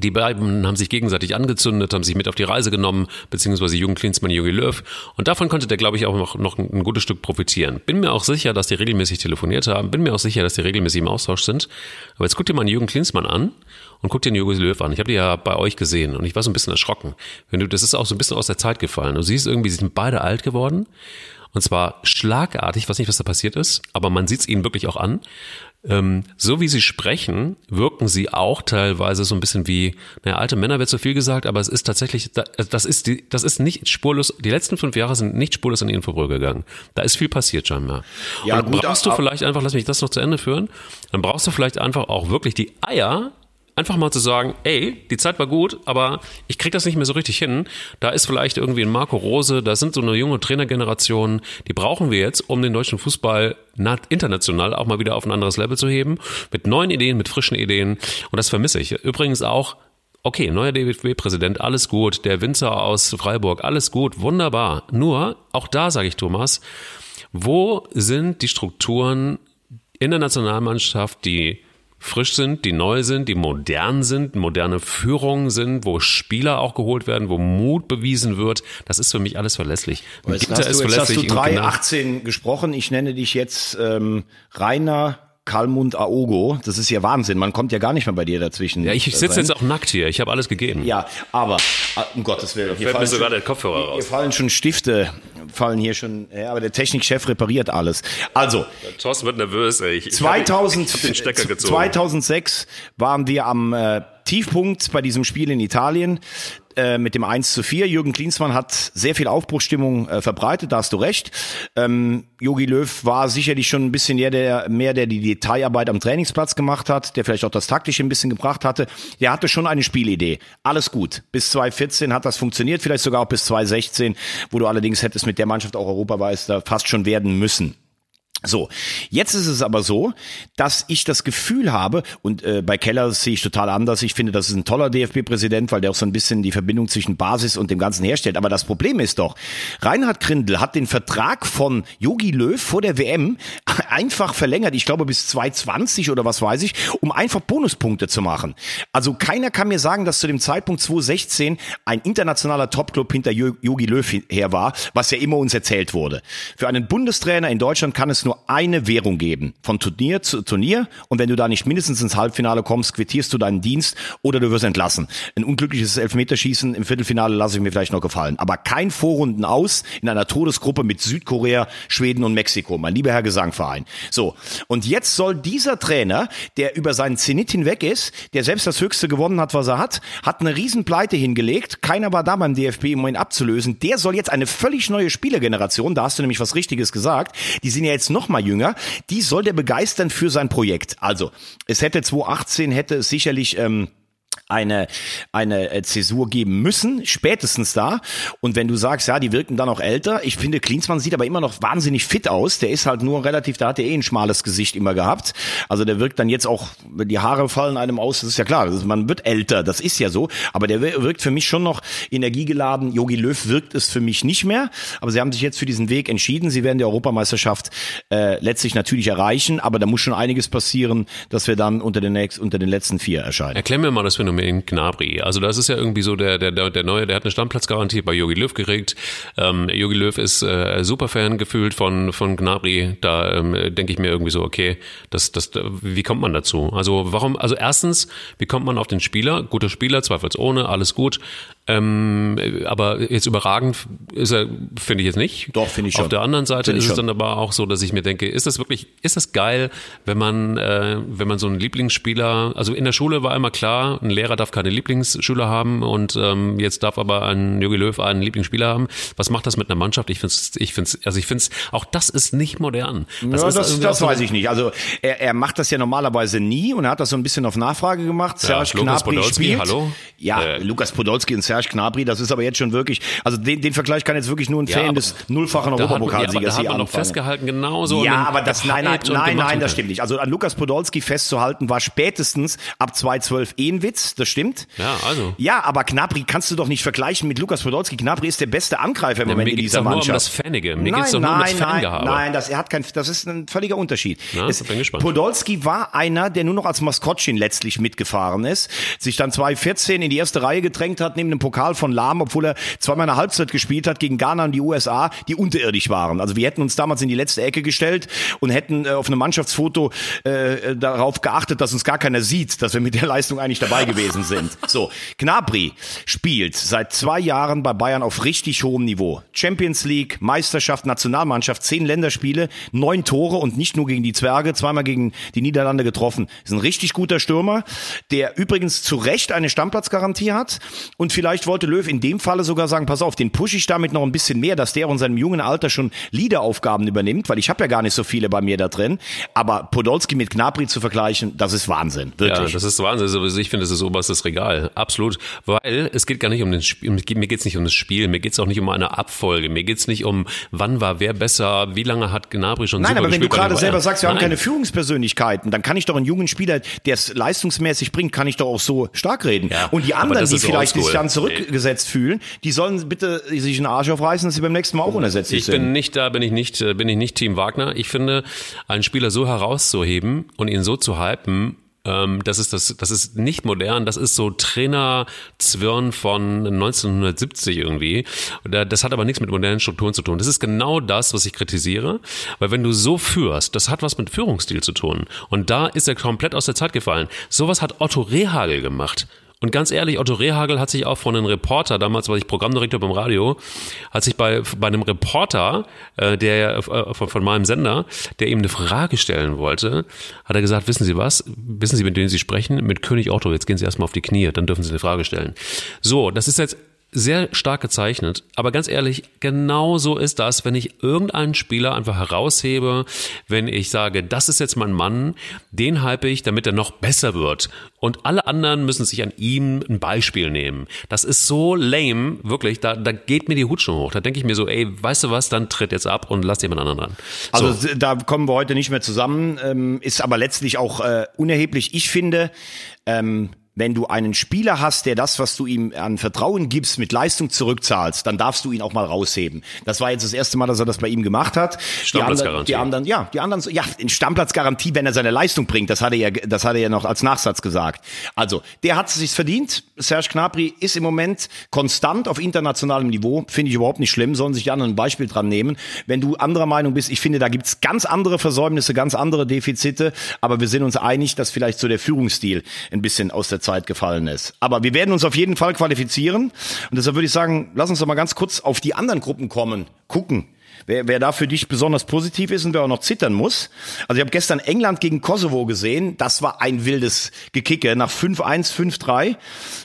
die beiden haben sich gegenseitig angezündet, haben sich mit auf die Reise genommen, beziehungsweise Jürgen Klinsmann, Jogi Löw. Und davon konnte der, glaube ich, auch noch, noch ein gutes Stück profitieren. Bin mir auch sicher, dass die regelmäßig telefoniert haben. Bin mir auch sicher, dass die regelmäßig im Austausch sind. Aber jetzt guck dir mal einen Jürgen Klinsmann an und guck dir einen Jogi Löw an. Ich habe die ja bei euch gesehen und ich war so ein bisschen erschrocken. Wenn du, das ist auch so ein bisschen aus der Zeit gefallen. Du siehst irgendwie, sie sind beide alt geworden. Und zwar schlagartig, ich weiß nicht, was da passiert ist, aber man sieht es ihnen wirklich auch an. Ähm, so wie sie sprechen, wirken sie auch teilweise so ein bisschen wie, naja, alte Männer wird zu viel gesagt, aber es ist tatsächlich, das ist, die, das ist nicht spurlos, die letzten fünf Jahre sind nicht spurlos an ihnen vorübergegangen. Da ist viel passiert scheinbar. Ja, Und gut, brauchst du vielleicht einfach, lass mich das noch zu Ende führen, dann brauchst du vielleicht einfach auch wirklich die Eier, einfach mal zu sagen, ey, die Zeit war gut, aber ich krieg das nicht mehr so richtig hin. Da ist vielleicht irgendwie ein Marco Rose, da sind so eine junge Trainergeneration, die brauchen wir jetzt, um den deutschen Fußball international auch mal wieder auf ein anderes Level zu heben, mit neuen Ideen, mit frischen Ideen und das vermisse ich. Übrigens auch Okay, neuer DFB-Präsident, alles gut. Der Winzer aus Freiburg, alles gut, wunderbar. Nur, auch da sage ich Thomas, wo sind die Strukturen in der Nationalmannschaft, die frisch sind, die neu sind, die modern sind, moderne Führungen sind, wo Spieler auch geholt werden, wo Mut bewiesen wird. Das ist für mich alles verlässlich. Jetzt hast, du, jetzt hast du 3.18 gesprochen. Ich nenne dich jetzt ähm, Rainer Kalmund Aogo. Das ist ja Wahnsinn. Man kommt ja gar nicht mehr bei dir dazwischen. Ja, ich sitze jetzt auch nackt hier. Ich habe alles gegeben. Ja, aber ah, um Gottes Willen. Hier fallen sogar schon, der Kopfhörer raus. Hier fallen schon Stifte, fallen hier schon. Ja, aber der Technikchef repariert alles. Also. Thorsten wird nervös. Ey. Ich, 2000, *laughs* ich hab den Stecker gezogen. 2006 waren wir am äh, Tiefpunkt bei diesem Spiel in Italien. Äh, mit dem 1 zu 4. Jürgen Klinsmann hat sehr viel Aufbruchstimmung äh, verbreitet, da hast du recht. Ähm, Jogi Löw war sicherlich schon ein bisschen mehr der, mehr, der die Detailarbeit am Trainingsplatz gemacht hat, der vielleicht auch das Taktische ein bisschen gebracht hatte. Der hatte schon eine Spielidee. Alles gut. Bis 2014 hat das funktioniert, vielleicht sogar auch bis 2016, wo du allerdings hättest mit der Mannschaft auch Europameister fast schon werden müssen. So, jetzt ist es aber so, dass ich das Gefühl habe, und äh, bei Keller sehe ich total anders, ich finde, das ist ein toller DFB-Präsident, weil der auch so ein bisschen die Verbindung zwischen Basis und dem Ganzen herstellt. Aber das Problem ist doch, Reinhard Grindel hat den Vertrag von Yogi Löw vor der WM *laughs* einfach verlängert, ich glaube bis 2020 oder was weiß ich, um einfach Bonuspunkte zu machen. Also keiner kann mir sagen, dass zu dem Zeitpunkt 2016 ein internationaler Topclub hinter Jogi Löw her war, was ja immer uns erzählt wurde. Für einen Bundestrainer in Deutschland kann es nur eine Währung geben, von Turnier zu Turnier. Und wenn du da nicht mindestens ins Halbfinale kommst, quittierst du deinen Dienst oder du wirst entlassen. Ein unglückliches Elfmeterschießen im Viertelfinale lasse ich mir vielleicht noch gefallen, aber kein Vorrunden aus in einer Todesgruppe mit Südkorea, Schweden und Mexiko, mein lieber Herr Gesangverein. So, und jetzt soll dieser Trainer, der über seinen Zenit hinweg ist, der selbst das Höchste gewonnen hat, was er hat, hat eine Riesenpleite hingelegt, keiner war da beim DFB, um ihn abzulösen, der soll jetzt eine völlig neue Spielergeneration, da hast du nämlich was Richtiges gesagt, die sind ja jetzt noch mal jünger, die soll der begeistern für sein Projekt. Also, es hätte 2018 hätte es sicherlich ähm, eine, eine äh, Zäsur geben müssen, spätestens da. Und wenn du sagst, ja, die wirken dann auch älter, ich finde, Klinsmann sieht aber immer noch wahnsinnig fit aus. Der ist halt nur relativ, da hat er eh ein schmales Gesicht immer gehabt. Also der wirkt dann jetzt auch, die Haare fallen einem aus, das ist ja klar, man wird älter, das ist ja so. Aber der wirkt für mich schon noch energiegeladen. Yogi Löw wirkt es für mich nicht mehr. Aber sie haben sich jetzt für diesen Weg entschieden. Sie werden die Europameisterschaft äh, letztlich natürlich erreichen, aber da muss schon einiges passieren, dass wir dann unter den, nächsten, unter den letzten vier erscheinen. Erklär mir mal das Phänomen Phänomen Gnabry. Also das ist ja irgendwie so der, der, der Neue, der hat eine Stammplatzgarantie bei Jogi Löw gekriegt. Ähm, Jogi Löw ist äh, Superfan gefühlt von, von Gnabry. Da ähm, denke ich mir irgendwie so, okay, das, das, wie kommt man dazu? Also warum, also erstens, wie kommt man auf den Spieler? Guter Spieler, zweifelsohne, alles gut. Ähm, aber jetzt überragend ist er, finde ich jetzt nicht. Doch, finde ich schon. Auf der anderen Seite Find ist es dann aber auch so, dass ich mir denke, ist das wirklich, ist das geil, wenn man, äh, wenn man so einen Lieblingsspieler, also in der Schule war immer klar, ein Lehrer darf keine Lieblingsschüler haben und ähm, jetzt darf aber ein Jogi Löw einen Lieblingsspieler haben. Was macht das mit einer Mannschaft? Ich finde es, ich finde also ich finde auch das ist nicht modern. Das, ja, das, das weiß ich nicht. Also er, er macht das ja normalerweise nie und er hat das so ein bisschen auf Nachfrage gemacht. Serge Lukas Podolski, hallo? Ja, Äh, Lukas Podolski und Serge Gnabry, das ist aber jetzt schon wirklich, also den, den Vergleich kann jetzt wirklich nur ein Ja, Fan des nullfachen ja, Europapokalsiegers hier anfangen. festgehalten, genauso. Ja, aber das, nein, nein, nein, nein, das stimmt nicht. Also an Lukas Podolski festzuhalten war spätestens ab 2012 eh ein Witz, das stimmt. Ja, also. Ja, aber Gnabry kannst du doch nicht vergleichen mit Lukas Podolski. Gnabry ist der beste Angreifer im Ja, Moment mir in geht's dieser doch nur um Mannschaft. das Fanige. Mir nein, geht's doch nur um nein, das nein, Fangehabe. nein, das, er hat kein, das ist ein völliger Unterschied. Ja, es, bin gespannt. Podolski war einer, der nur noch als Maskottchen letztlich mitgefahren ist, sich dann 2014 in die erste Reihe gedrängt hat, neben dem Pokal von Lahm, obwohl er zweimal eine Halbzeit gespielt hat gegen Ghana und die USA, die unterirdisch waren. Also wir hätten uns damals in die letzte Ecke gestellt und hätten äh, auf einem Mannschaftsfoto äh, darauf geachtet, dass uns gar keiner sieht, dass wir mit der Leistung eigentlich dabei gewesen sind. *laughs* So, Gnabry spielt seit zwei Jahren bei Bayern auf richtig hohem Niveau. Champions League, Meisterschaft, Nationalmannschaft, zehn Länderspiele, neun Tore und nicht nur gegen die Zwerge, zweimal gegen die Niederlande getroffen. Ist ein richtig guter Stürmer, der übrigens zu Recht eine Stammplatzgarantie hat. Und vielleicht wollte Löw in dem Falle sogar sagen, pass auf, den pushe ich damit noch ein bisschen mehr, dass der in seinem jungen Alter schon Leaderaufgaben übernimmt, weil ich habe ja gar nicht so viele bei mir da drin. Aber Podolski mit Gnabry zu vergleichen, das ist Wahnsinn, Ja, wirklich. das ist Wahnsinn. Also ich finde, das ist oberstes Regal. Absolut. Weil es geht gar nicht um den Spiel. Mir geht es nicht um das Spiel. Mir geht es auch nicht um eine Abfolge. Mir geht es nicht um, wann war wer besser, wie lange hat Gnabry schon Nein, aber wenn du gerade selber sagst, wir haben Nein. keine Führungspersönlichkeiten, dann kann ich doch einen jungen Spieler, der es leistungsmäßig bringt, kann ich doch auch so stark reden. Ja, Und die anderen, die vielleicht sich oldschool. dann zurückgesetzt fühlen, die sollen bitte sich einen Arsch aufreißen, dass sie beim nächsten Mal auch unersetzlich Ich sind. bin nicht da, bin ich nicht, äh, bin ich nicht Team Wagner. Ich finde, einen Spieler so herauszuheben und ihn so zu hypen, ähm, das ist das, das ist nicht modern. Das ist so Trainer-Zwirn von 1970 irgendwie. Das hat aber nichts mit modernen Strukturen zu tun. Das ist genau das, was ich kritisiere. Weil wenn du so führst, das hat was mit Führungsstil zu tun. Und da ist er komplett aus der Zeit gefallen. Sowas hat Otto Rehagel gemacht. Und ganz ehrlich, Otto Rehagel hat sich auch von einem Reporter, damals war ich Programmdirektor beim Radio, hat sich bei, bei einem Reporter, äh, der äh, von, von meinem Sender, der ihm eine Frage stellen wollte, hat er gesagt, wissen Sie was? Wissen Sie, mit wem Sie sprechen? Mit König Otto. Jetzt gehen Sie erstmal auf die Knie, dann dürfen Sie eine Frage stellen. So, das ist jetzt sehr stark gezeichnet, aber ganz ehrlich, genau so ist das, wenn ich irgendeinen Spieler einfach heraushebe, wenn ich sage, das ist jetzt mein Mann, den hype ich, damit er noch besser wird. Und alle anderen müssen sich an ihm ein Beispiel nehmen. Das ist so lame, wirklich, da, da geht mir die Hut schon hoch. Da denke ich mir so, ey, weißt du was, dann tritt jetzt ab und lass jemand anderen ran. Also so. da kommen wir heute nicht mehr zusammen, ähm, ist aber letztlich auch äh, unerheblich. Ich finde, ähm, wenn du einen Spieler hast, der das, was du ihm an Vertrauen gibst, mit Leistung zurückzahlst, dann darfst du ihn auch mal rausheben. Das war jetzt das erste Mal, dass er das bei ihm gemacht hat. Die anderen, die anderen, ja, die anderen, ja, in Stammpplatzgarantie, wenn er seine Leistung bringt. Das hat er ja, das hat er ja noch als Nachsatz gesagt. Also, der hat es sich verdient. Serge Gnabry ist im Moment konstant auf internationalem Niveau. Finde ich überhaupt nicht schlimm. Sollen sich die anderen ein Beispiel dran nehmen. Wenn du anderer Meinung bist, ich finde, da gibt's ganz andere Versäumnisse, ganz andere Defizite. Aber wir sind uns einig, dass vielleicht so der Führungsstil ein bisschen aus der Zeit gefallen ist. Aber wir werden uns auf jeden Fall qualifizieren. Und deshalb würde ich sagen, lass uns doch mal ganz kurz auf die anderen Gruppen kommen, gucken. Wer, wer da für dich besonders positiv ist und wer auch noch zittern muss. Also ich habe gestern England gegen Kosovo gesehen. Das war ein wildes Gekicke nach 5-1, 5-3.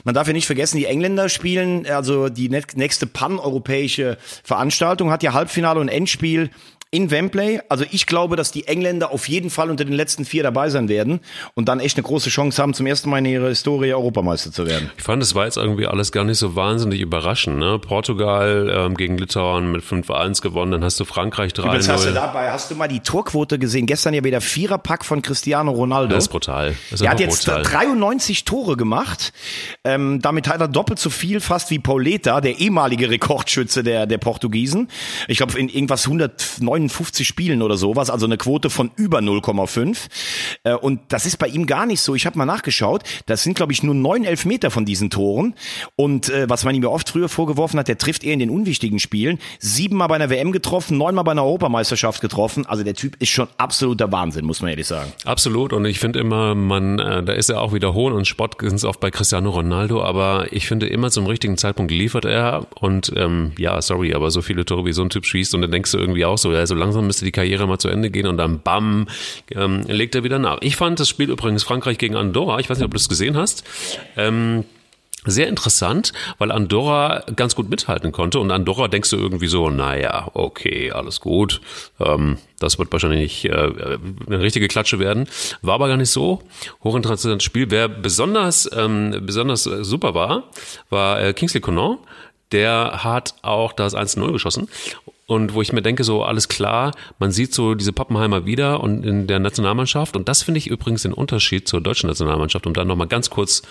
Man darf ja nicht vergessen, die Engländer spielen, also die nächste pan-europäische Veranstaltung hat ja Halbfinale und Endspiel in Wembley. Also ich glaube, dass die Engländer auf jeden Fall unter den letzten vier dabei sein werden und dann echt eine große Chance haben, zum ersten Mal in ihrer Historie Europameister zu werden. Ich fand, es war jetzt irgendwie alles gar nicht so wahnsinnig überraschend. Ne? Portugal ähm, gegen Litauen mit 5-1 gewonnen, dann hast du Frankreich 3-0. Übrigens hast du dabei, hast du mal die Torquote gesehen? Gestern ja wieder Viererpack von Cristiano Ronaldo. Das ist brutal. Das ist er hat jetzt brutal. 93 Tore gemacht. Ähm, damit hat er doppelt so viel fast wie Pauleta, der ehemalige Rekordschütze der, der Portugiesen. Ich glaube, in irgendwas 109 59 Spielen oder sowas, also eine Quote von über 0,5. Äh, und das ist bei ihm gar nicht so. Ich habe mal nachgeschaut, das sind, glaube ich, nur neun Elfmeter von diesen Toren. Und äh, was man ihm ja oft früher vorgeworfen hat, der trifft eher in den unwichtigen Spielen. Siebenmal bei einer WM getroffen, neunmal bei einer Europameisterschaft getroffen. Also der Typ ist schon absoluter Wahnsinn, muss man ehrlich sagen. Absolut. Und ich finde immer, man, äh, da ist er auch wieder Hohn und Spott ganz oft bei Cristiano Ronaldo, aber ich finde immer zum richtigen Zeitpunkt liefert er. Und ähm, ja, sorry, aber so viele Tore wie so ein Typ schießt und dann denkst du irgendwie auch so, er so langsam müsste die Karriere mal zu Ende gehen und dann bam, ähm, legt er wieder nach. Ich fand das Spiel übrigens Frankreich gegen Andorra, ich weiß nicht, ob du das gesehen hast. Ähm, sehr interessant, weil Andorra ganz gut mithalten konnte und Andorra denkst du irgendwie so, naja, okay, alles gut, ähm, das wird wahrscheinlich äh, eine richtige Klatsche werden. War aber gar nicht so. Hochinteressantes Spiel. Wer besonders, ähm, besonders super war, war äh, Kingsley Conan. Der hat auch das 1-0 geschossen und wo ich mir denke, so alles klar, man sieht so diese Pappenheimer wieder und in der Nationalmannschaft. Und das finde ich übrigens den Unterschied zur deutschen Nationalmannschaft, um dann nochmal ganz kurz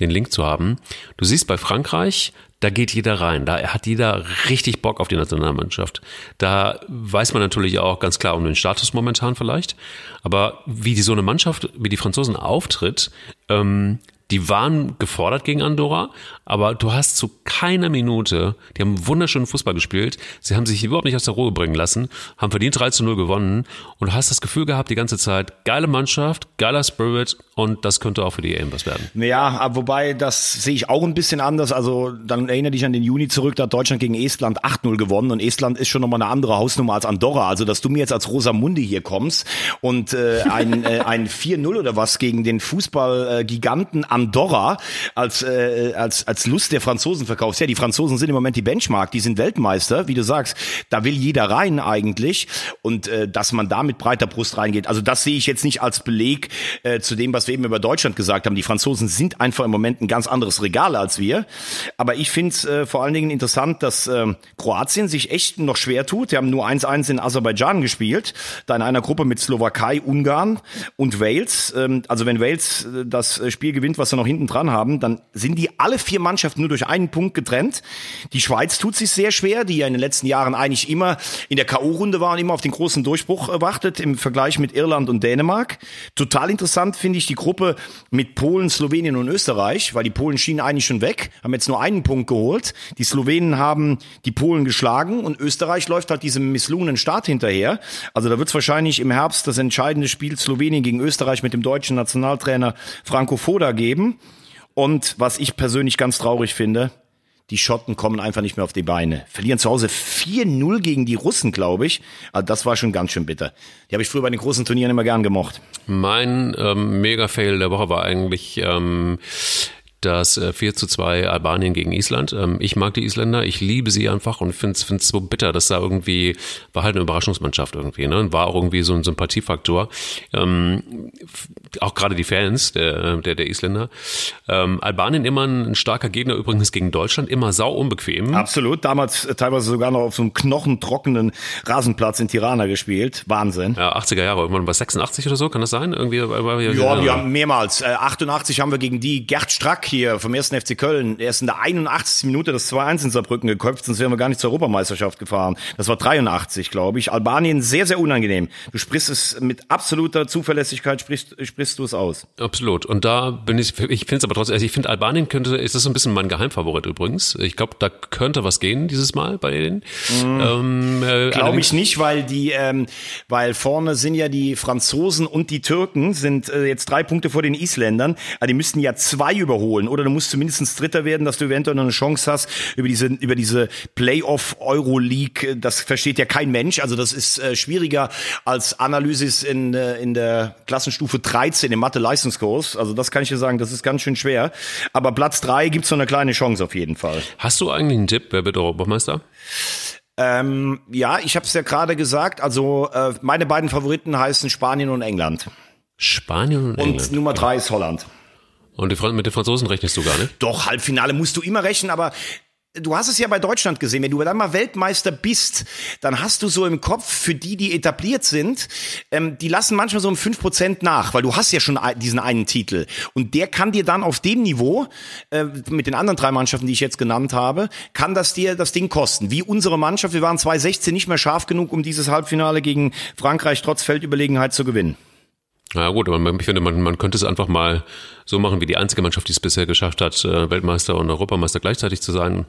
den Link zu haben. Du siehst bei Frankreich, da geht jeder rein. Da hat jeder richtig Bock auf die Nationalmannschaft. Da weiß man natürlich auch ganz klar um den Status momentan vielleicht. Aber wie die so eine Mannschaft, wie die Franzosen auftritt, ähm, die waren gefordert gegen Andorra, aber du hast zu keiner Minute, die haben wunderschönen Fußball gespielt, sie haben sich überhaupt nicht aus der Ruhe bringen lassen, haben verdient 3 zu 0 gewonnen und du hast das Gefühl gehabt die ganze Zeit, geile Mannschaft, geiler Spirit und das könnte auch für die EM was werden. Ja, wobei, das sehe ich auch ein bisschen anders. Also dann erinnere dich an den Juni zurück, da hat Deutschland gegen Estland 8-0 gewonnen und Estland ist schon nochmal eine andere Hausnummer als Andorra. Also, dass du mir jetzt als Rosamundi hier kommst und äh, ein, äh, ein 4-0 oder was gegen den Fußballgiganten Andorra als, äh, als, als Lust der Franzosen verkaufst. Ja, die Franzosen sind im Moment die Benchmark, die sind Weltmeister, wie du sagst. Da will jeder rein eigentlich und äh, dass man da mit breiter Brust reingeht. Also das sehe ich jetzt nicht als Beleg äh, zu dem, was was wir eben über Deutschland gesagt haben. Die Franzosen sind einfach im Moment ein ganz anderes Regal als wir. Aber ich finde es äh, vor allen Dingen interessant, dass äh, Kroatien sich echt noch schwer tut. Die haben nur 1-1 in Aserbaidschan gespielt, da in einer Gruppe mit Slowakei, Ungarn und Wales. Ähm, also wenn Wales äh, das äh, Spiel gewinnt, was sie noch hinten dran haben, dann sind die alle vier Mannschaften nur durch einen Punkt getrennt. Die Schweiz tut sich sehr schwer, die ja in den letzten Jahren eigentlich immer in der K.O.-Runde war und immer auf den großen Durchbruch wartet im Vergleich mit Irland und Dänemark. Total interessant finde ich die Gruppe mit Polen, Slowenien und Österreich, weil die Polen schienen eigentlich schon weg, haben jetzt nur einen Punkt geholt. Die Slowenen haben die Polen geschlagen und Österreich läuft halt diesem misslungenen Start hinterher. Also da wird es wahrscheinlich im Herbst das entscheidende Spiel Slowenien gegen Österreich mit dem deutschen Nationaltrainer Franco Foda geben. Und was ich persönlich ganz traurig finde, die Schotten kommen einfach nicht mehr auf die Beine. Verlieren zu Hause 4-0 gegen die Russen, glaube ich. Also das war schon ganz schön bitter. Die habe ich früher bei den großen Turnieren immer gern gemocht. Mein ähm, Mega-Fail der Woche war eigentlich ähm, das 4 äh, zu 2 Albanien gegen Island. Ähm, ich mag die Isländer, ich liebe sie einfach und finde es so bitter, dass da irgendwie, war halt eine Überraschungsmannschaft irgendwie, ne? War auch irgendwie so ein Sympathiefaktor. Ähm, auch gerade die Fans der, der, der Isländer. Ähm, Albanien immer ein starker Gegner übrigens gegen Deutschland, immer sau unbequem. Absolut, damals äh, teilweise sogar noch auf so einem knochentrockenen Rasenplatz in Tirana gespielt. Wahnsinn. Ja, 80er Jahre, irgendwann bei 86 oder so, kann das sein? Irgendwie, ja, ja, wir haben mehrmals. Äh, 88 haben wir gegen die Gerd Strack hier vom 1. FC Köln erst in der 81. Minute das 2-1 in Saarbrücken geköpft, sonst wären wir gar nicht zur Europameisterschaft gefahren. Das war 83, glaube ich. Albanien sehr, sehr unangenehm. Du sprichst es mit absoluter Zuverlässigkeit, sprichst, sprichst du es aus. Absolut. Und da bin ich, ich finde es aber trotzdem, also ich finde Albanien könnte, ist das so ein bisschen mein Geheimfavorit übrigens. Ich glaube, da könnte was gehen dieses Mal bei denen. Mm, ähm, äh, glaube ich nicht, weil die, ähm, weil vorne sind ja die Franzosen und die Türken sind äh, jetzt drei Punkte vor den Isländern. Also die müssten ja zwei überholen oder du musst zumindest Dritter werden, dass du eventuell noch eine Chance hast über diese über diese Playoff Euroleague. Das versteht ja kein Mensch. Also das ist äh, schwieriger als Analysis in äh, in der Klassenstufe 13 im Mathe Leistungskurs. Also das kann ich dir sagen, das ist ganz schön schwer. Aber Platz drei gibt's noch eine kleine Chance auf jeden Fall. Hast du eigentlich einen Tipp? Wer wird Europameister? Ähm, ja, ich habe es ja gerade gesagt. Also äh, meine beiden Favoriten heißen Spanien und England. Spanien und England. Und Nummer drei ist Holland. Und mit den Franzosen rechnest du gar nicht? Doch, Halbfinale musst du immer rechnen, aber Du hast es ja bei Deutschland gesehen, wenn du dann mal Weltmeister bist, dann hast du so im Kopf für die, die etabliert sind, ähm, die lassen manchmal so um fünf Prozent nach, weil du hast ja schon diesen einen Titel. Und der kann dir dann auf dem Niveau, äh, mit den anderen drei Mannschaften, die ich jetzt genannt habe, kann das dir das Ding kosten. Wie unsere Mannschaft, wir waren 2016 nicht mehr scharf genug, um dieses Halbfinale gegen Frankreich trotz Feldüberlegenheit zu gewinnen. Ja gut, aber ich finde, man, man könnte es einfach mal so machen, wie die einzige Mannschaft, die es bisher geschafft hat, äh, Weltmeister und Europameister gleichzeitig zu sein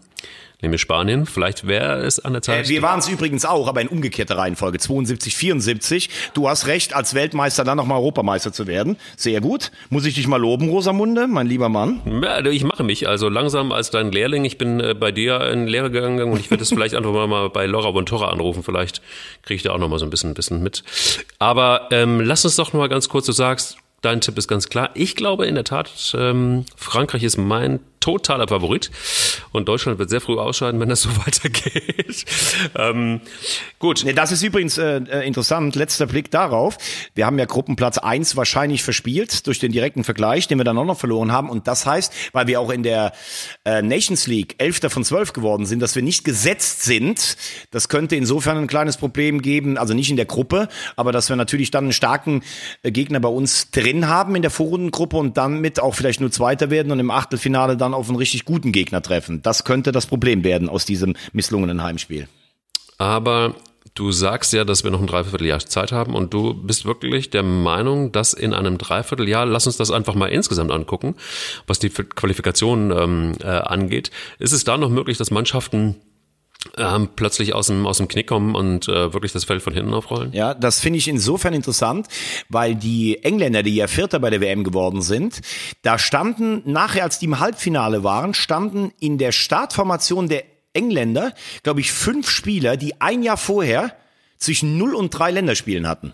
nämlich Spanien. Vielleicht wäre es an der Zeit. Äh, wir waren es übrigens auch, aber in umgekehrter Reihenfolge. 72, 74. Du hast recht, als Weltmeister dann nochmal Europameister zu werden. Sehr gut. Muss ich dich mal loben, Rosamunde, mein lieber Mann? Ja, ich mache mich also langsam als dein Lehrling. Ich bin äh, bei dir in Lehre gegangen und ich werde es vielleicht einfach mal bei Laura Bontora anrufen. Vielleicht kriege ich da auch nochmal so ein bisschen, ein bisschen mit. Aber ähm, lass uns doch noch mal ganz kurz, du sagst, dein Tipp ist ganz klar. Ich glaube in der Tat, ähm, Frankreich ist mein totaler Favorit. Und Deutschland wird sehr früh ausscheiden, wenn das so *laughs* weitergeht. ähm, gut. Das ist übrigens äh, äh, interessant. Letzter Blick darauf. Wir haben ja Gruppenplatz eins wahrscheinlich verspielt durch den direkten Vergleich, den wir dann auch noch verloren haben. Und das heißt, weil wir auch in der äh, Nations League Elfter von zwölf geworden sind, dass wir nicht gesetzt sind. Das könnte insofern ein kleines Problem geben, also nicht in der Gruppe, aber dass wir natürlich dann einen starken äh, Gegner bei uns drin haben in der Vorrundengruppe und dann mit auch vielleicht nur Zweiter werden und im Achtelfinale dann auf einen richtig guten Gegner treffen. Das könnte das Problem werden aus diesem misslungenen Heimspiel. Aber du sagst ja, dass wir noch ein Dreivierteljahr Zeit haben und du bist wirklich der Meinung, dass in einem Dreivierteljahr, lass uns das einfach mal insgesamt angucken, was die Qualifikation ähm, äh, angeht, ist es da noch möglich, dass Mannschaften ähm, plötzlich aus dem, aus dem Knick kommen und äh, wirklich das Feld von hinten aufrollen? Ja, das finde ich insofern interessant, weil die Engländer, die ja Vierter bei der WM geworden sind, da standen nachher, als die im Halbfinale waren, standen in der Startformation der Engländer, glaube ich, fünf Spieler, die ein Jahr vorher zwischen null und drei Länderspielen hatten.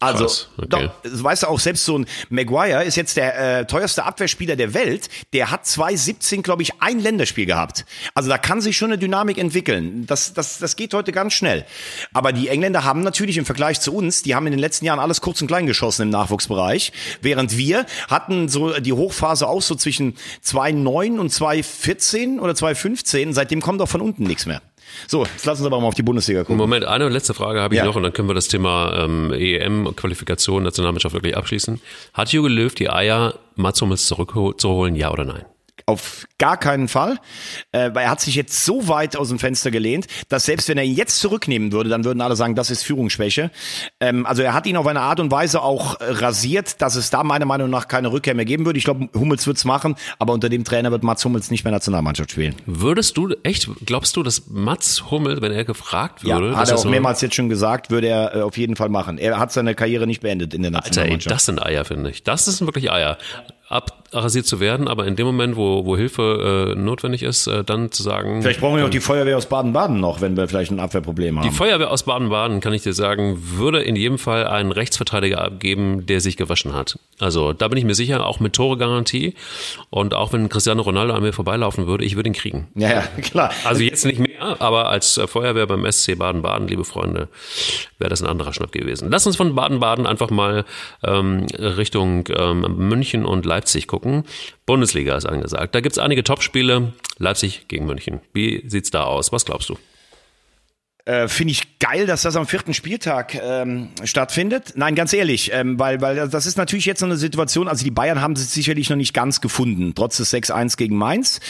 Also, okay. doch, weißt du auch, selbst so ein Maguire ist jetzt der äh, teuerste Abwehrspieler der Welt. Der hat 2017, glaube ich, ein Länderspiel gehabt. Also da kann sich schon eine Dynamik entwickeln. Das, das, das geht heute ganz schnell. Aber die Engländer haben natürlich im Vergleich zu uns, die haben in den letzten Jahren alles kurz und klein geschossen im Nachwuchsbereich. Während wir hatten so die Hochphase auch so zwischen 2009 und 2014 oder 2015. Seitdem kommt auch von unten nichts mehr. So, jetzt lassen Sie aber mal auf die Bundesliga gucken. Moment, eine letzte Frage habe ich ja. noch und dann können wir das Thema ähm, EM-Qualifikation, Nationalmannschaft wirklich abschließen. Hat Jürgen Löw die Eier, Mats Hummels zurückzuholen, ja oder nein? Auf gar keinen Fall, äh, weil er hat sich jetzt so weit aus dem Fenster gelehnt, dass selbst wenn er ihn jetzt zurücknehmen würde, dann würden alle sagen, das ist Führungsschwäche. Ähm, also er hat ihn auf eine Art und Weise auch rasiert, dass es da meiner Meinung nach keine Rückkehr mehr geben würde. Ich glaube, Hummels wird's machen, aber unter dem Trainer wird Mats Hummels nicht mehr Nationalmannschaft spielen. Würdest du, echt, glaubst du, dass Mats Hummels, wenn er gefragt würde? Ja, hat er auch mehrmals jetzt schon gesagt, würde er äh, auf jeden Fall machen. Er hat seine Karriere nicht beendet in der Nationalmannschaft. Alter, ey, das sind Eier, finde ich. Das sind wirklich Eier. Abrasiert zu werden, aber in dem Moment, wo, wo Hilfe äh, notwendig ist, äh, dann zu sagen. Vielleicht brauchen wir auch die Feuerwehr aus Baden-Baden noch, wenn wir vielleicht ein Abwehrproblem haben. Die Feuerwehr aus Baden-Baden, kann ich dir sagen, würde in jedem Fall einen Rechtsverteidiger abgeben, der sich gewaschen hat. Also da bin ich mir sicher, auch mit Tore-Garantie. Und auch wenn Cristiano Ronaldo an mir vorbeilaufen würde, ich würde ihn kriegen. Ja, ja, *laughs* klar. Also jetzt nicht mehr, aber als Feuerwehr beim SC Baden-Baden, liebe Freunde, wäre das ein anderer Schnapp gewesen. Lass uns von Baden-Baden einfach mal ähm, Richtung ähm, München und Leipzig gucken. Bundesliga ist angesagt. Da gibt es einige Topspiele. Leipzig gegen München. Wie sieht's da aus? Was glaubst du? Äh, Finde ich geil, dass das am vierten Spieltag ähm, stattfindet. Nein, ganz ehrlich, ähm, weil, weil das ist natürlich jetzt so eine Situation, also die Bayern haben sich sicherlich noch nicht ganz gefunden, trotz des 6-1 gegen Mainz,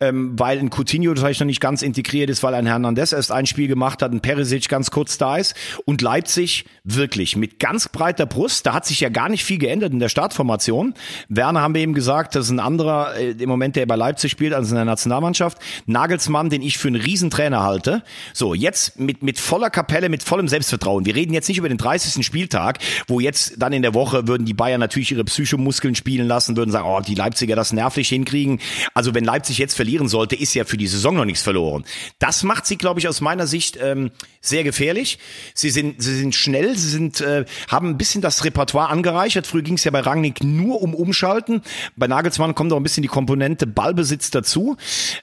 ähm, weil ein Coutinho vielleicht noch nicht ganz integriert ist, weil ein Hernandez erst ein Spiel gemacht hat, ein Perisic ganz kurz da ist und Leipzig wirklich mit ganz breiter Brust, da hat sich ja gar nicht viel geändert in der Startformation. Werner haben wir eben gesagt, das ist ein anderer äh, im Moment, der bei Leipzig spielt, als in der Nationalmannschaft. Nagelsmann, den ich für einen Riesentrainer halte. So, jetzt mit, mit voller Kapelle, mit vollem Selbstvertrauen. Wir reden jetzt nicht über den 30. Spieltag, wo jetzt dann in der Woche würden die Bayern natürlich ihre Psychomuskeln spielen lassen, würden sagen, oh, die Leipziger das nervlich hinkriegen. Also wenn Leipzig jetzt verlieren sollte, ist ja für die Saison noch nichts verloren. Das macht sie, glaube ich, aus meiner Sicht ähm, sehr gefährlich. Sie sind, sie sind schnell, sie sind, äh, haben ein bisschen das Repertoire angereichert. Früher ging es ja bei Rangnick nur um Umschalten. Bei Nagelsmann kommt auch ein bisschen die Komponente Ballbesitz dazu.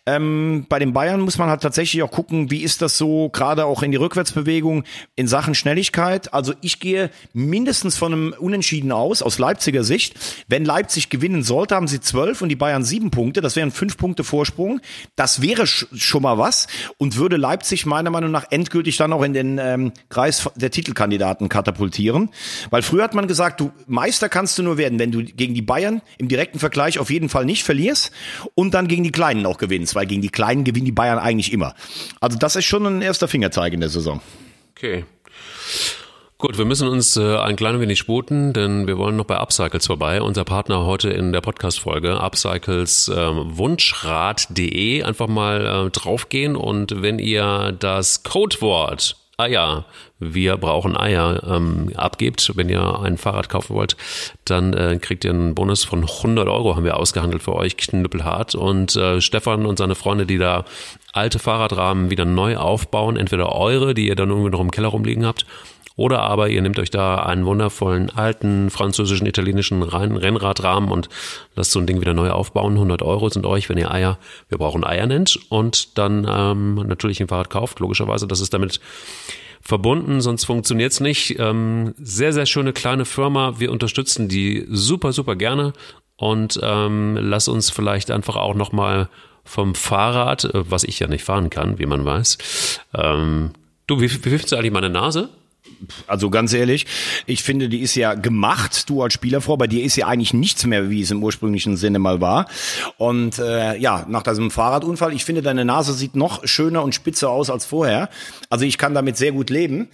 Ähm, bei den Bayern muss man halt tatsächlich auch gucken, wie ist das so, gerade auch in die Rückwärtsbewegung in Sachen Schnelligkeit. Also ich gehe mindestens von einem Unentschieden aus, aus Leipziger Sicht. Wenn Leipzig gewinnen sollte, haben sie zwölf und die Bayern sieben Punkte. Das wären fünf Punkte Vorsprung. Das wäre schon mal was und würde Leipzig meiner Meinung nach endgültig dann auch in den ähm, Kreis der Titelkandidaten katapultieren. Weil früher hat man gesagt, du Meister kannst du nur werden, wenn du gegen die Bayern im direkten Vergleich auf jeden Fall nicht verlierst und dann gegen die Kleinen auch gewinnst, weil gegen die Kleinen gewinnen die Bayern eigentlich immer. Also das ist schon ein erster Fingerzeig in der Saison. Okay. Gut, wir müssen uns äh, ein klein wenig sputen, denn wir wollen noch bei Upcycles vorbei. Unser Partner heute in der Podcast-Folge, Upcycles ähm, Wunschrad.de. Einfach mal äh, draufgehen und wenn ihr das Codewort Eier, wir brauchen Eier, ähm, abgebt, wenn ihr ein Fahrrad kaufen wollt, dann äh, kriegt ihr einen Bonus von 100 Euro, haben wir ausgehandelt für euch, knüppelhart. Und äh, Stefan und seine Freunde, die da alte Fahrradrahmen wieder neu aufbauen, entweder eure, die ihr dann irgendwie noch im Keller rumliegen habt, oder aber ihr nehmt euch da einen wundervollen alten französischen, italienischen Rennradrahmen und lasst so ein Ding wieder neu aufbauen. 100 Euro sind euch, wenn ihr Eier, wir brauchen Eier nennt und dann ähm, natürlich ein Fahrrad kauft. Logischerweise, das ist damit verbunden, sonst funktioniert's nicht. Ähm, sehr, sehr schöne kleine Firma. Wir unterstützen die super, super gerne und ähm, lass uns vielleicht einfach auch nochmal vom Fahrrad, äh, was ich ja nicht fahren kann, wie man weiß. Ähm, du, wie, wie findest du eigentlich meine Nase? Also ganz ehrlich, ich finde, die ist ja gemacht, du als Spielerfrau, bei dir ist ja eigentlich nichts mehr, wie es im ursprünglichen Sinne mal war. Und äh, ja, nach diesem Fahrradunfall, ich finde, deine Nase sieht noch schöner und spitzer aus als vorher. Also ich kann damit sehr gut leben.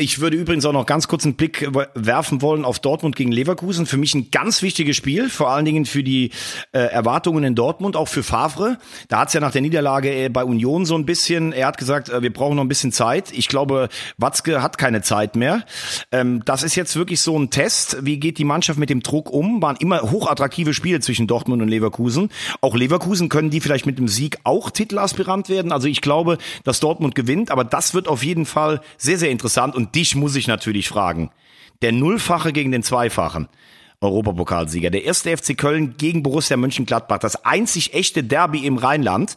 Ich würde übrigens auch noch ganz kurz einen Blick werfen wollen auf Dortmund gegen Leverkusen. Für mich ein ganz wichtiges Spiel, vor allen Dingen für die äh, Erwartungen in Dortmund, auch für Favre. Da hat es ja nach der Niederlage äh, bei Union so ein bisschen, er hat gesagt, äh, wir brauchen noch ein bisschen Zeit. Ich glaube, Watzke hat keine Zeit mehr. Ähm, das ist jetzt wirklich so ein Test. Wie geht die Mannschaft mit dem Druck um? Waren immer hochattraktive Spiele zwischen Dortmund und Leverkusen. Auch Leverkusen können die vielleicht mit dem Sieg auch Titelaspirant werden. Also ich glaube, dass Dortmund gewinnt, aber das wird auf jeden Fall sehr, sehr interessant und dich muss ich natürlich fragen. Der Nullfache gegen den Zweifachen. Europapokalsieger. Der erste FC Köln gegen Borussia Mönchengladbach. Das einzig echte Derby im Rheinland.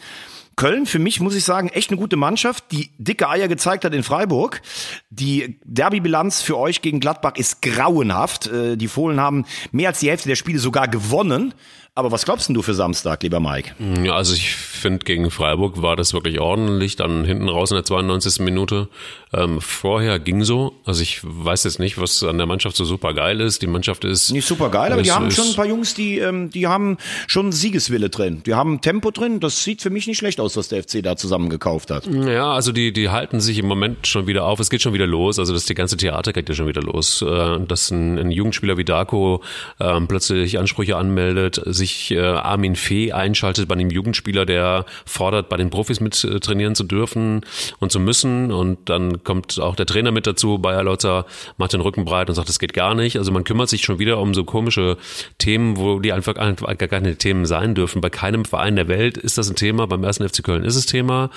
Köln für mich, muss ich sagen, echt eine gute Mannschaft, die dicke Eier gezeigt hat in Freiburg. Die Derby-Bilanz für euch gegen Gladbach ist grauenhaft. Äh, die Fohlen haben mehr als die Hälfte der Spiele sogar gewonnen. Aber was glaubst denn du für Samstag, lieber Mike? Ja, also ich finde, gegen Freiburg war das wirklich ordentlich. Dann hinten raus in der 92. Minute. Ähm, vorher ging so. Also ich weiß jetzt nicht, was an der Mannschaft so super geil ist. Die Mannschaft ist. Nicht super geil, aber die haben schon ein paar Jungs, die, ähm, die haben schon Siegeswille drin. Die haben Tempo drin. Das sieht für mich nicht schlecht aus, was der FC da zusammengekauft hat. Ja, also die, die halten sich im Moment schon wieder auf. Es geht schon wieder los. Also das die ganze Theater geht ja schon wieder los. Äh, dass ein, ein Jugendspieler wie Darko ähm, plötzlich Ansprüche anmeldet, sich äh, Armin Fee einschaltet bei einem Jugendspieler, der fordert, bei den Profis mit äh, trainieren zu dürfen und zu müssen. Und dann kommt auch der Trainer mit dazu, Bayer Lotzer macht den Rücken breit und sagt, das geht gar nicht. Also man kümmert sich schon wieder um so komische Themen, wo die einfach gar keine Themen sein dürfen. Bei keinem Verein der Welt ist das ein Thema, beim ersten FC Köln ist es Thema.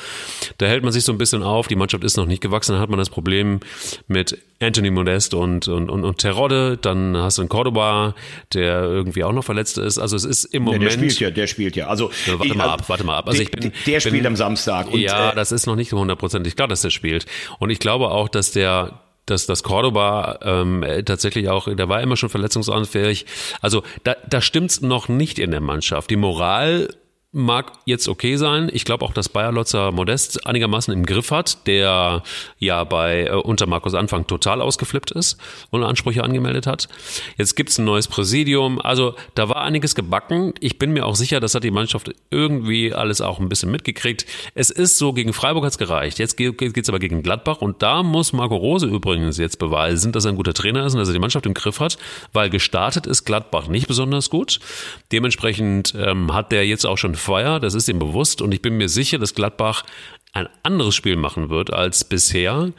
Da hält man sich so ein bisschen auf, die Mannschaft ist noch nicht gewachsen, dann hat man das Problem mit Anthony Modest und, und, und, und Terodde, dann hast du einen Cordoba, der irgendwie auch noch verletzt ist. Also es ist im Moment. Ja, der spielt ja, der spielt ja. Also ja, warte ich, mal ab, warte mal ab. Also ich bin, der spielt bin, am Samstag. Und, ja, äh, das ist noch nicht hundertprozentig klar, dass der spielt. Und ich glaube auch, dass der dass das Cordoba ähm, tatsächlich auch, der war immer schon verletzungsanfällig. Also da, da stimmt's noch nicht in der Mannschaft. Die Moral mag jetzt okay sein. Ich glaube auch, dass Bayer Lotzer Modest einigermaßen im Griff hat, der ja bei äh, unter Markus Anfang total ausgeflippt ist und Ansprüche angemeldet hat. Jetzt gibt's ein neues Präsidium. Also da war einiges gebacken. Ich bin mir auch sicher, das hat die Mannschaft irgendwie alles auch ein bisschen mitgekriegt. Es ist so, gegen Freiburg hat's gereicht. Jetzt geht's aber gegen Gladbach und da muss Marco Rose übrigens jetzt beweisen, dass er ein guter Trainer ist und dass er die Mannschaft im Griff hat, weil gestartet ist Gladbach nicht besonders gut. Dementsprechend ähm, hat der jetzt auch schon Feuer, das ist ihm bewusst und ich bin mir sicher, dass Gladbach ein anderes Spiel machen wird als bisher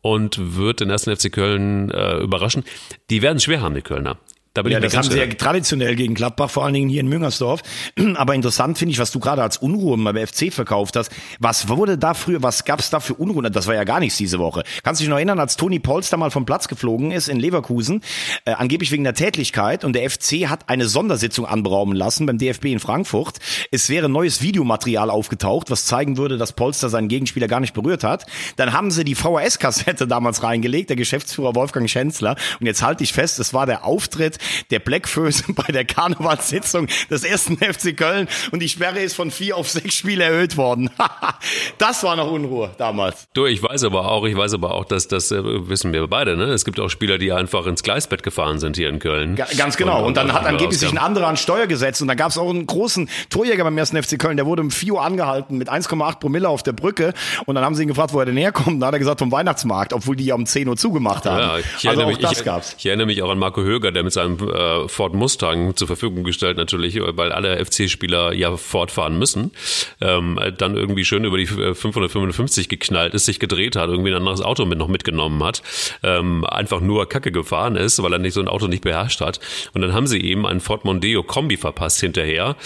und wird den ersten FC Köln äh, überraschen. Die werden es schwer haben, die Kölner. Da bin ja, ich das haben sie ja traditionell gegen Gladbach, vor allen Dingen hier in Müngersdorf. *clears throat* Aber interessant finde ich, was du gerade als Unruhe beim FC verkauft hast. Was wurde da früher, was gab es da für Unruhe? Das war ja gar nichts diese Woche. Kannst du dich noch erinnern, als Toni Polster mal vom Platz geflogen ist in Leverkusen, äh, angeblich wegen der Tätlichkeit und der FC hat eine Sondersitzung anberaumen lassen beim DFB in Frankfurt. Es wäre neues Videomaterial aufgetaucht, was zeigen würde, dass Polster seinen Gegenspieler gar nicht berührt hat. Dann haben sie die VHS-Kassette *laughs* damals reingelegt, der Geschäftsführer Wolfgang Schänzler. Und jetzt halte ich fest, es war der Auftritt der Blackfoes *laughs* bei der Karnevalssitzung des ersten FC Köln und die Sperre ist von vier auf sechs Spiele erhöht worden. *laughs* das war noch Unruhe damals. Du, ich weiß aber auch, ich weiß aber auch, dass das äh, wissen wir beide, ne? Es gibt auch Spieler, die einfach ins Gleisbett gefahren sind hier in Köln. Ga ganz genau. Und, und dann hat angeblich sich ein anderer an Steuer gesetzt und da gab es auch einen großen Torjäger beim ersten FC Köln, der wurde um 4 Uhr angehalten mit 1,8 Promille auf der Brücke und dann haben sie ihn gefragt, wo er denn herkommt. Da hat er gesagt, vom Weihnachtsmarkt, obwohl die ja um 10 Uhr zugemacht haben. Ja, ich also auch mich, das ich, gab's. Ich erinnere mich auch an Marco Höger, der mit seinem äh, äh, Ford Mustang zur Verfügung gestellt natürlich, weil alle FC-Spieler ja fortfahren müssen, ähm, dann irgendwie schön über die 555 geknallt ist, sich gedreht hat, irgendwie ein anderes Auto mit noch mitgenommen hat, ähm, einfach nur Kacke gefahren ist, weil er nicht so ein Auto nicht beherrscht hat. Und dann haben sie ihm einen Ford Mondeo Kombi verpasst hinterher,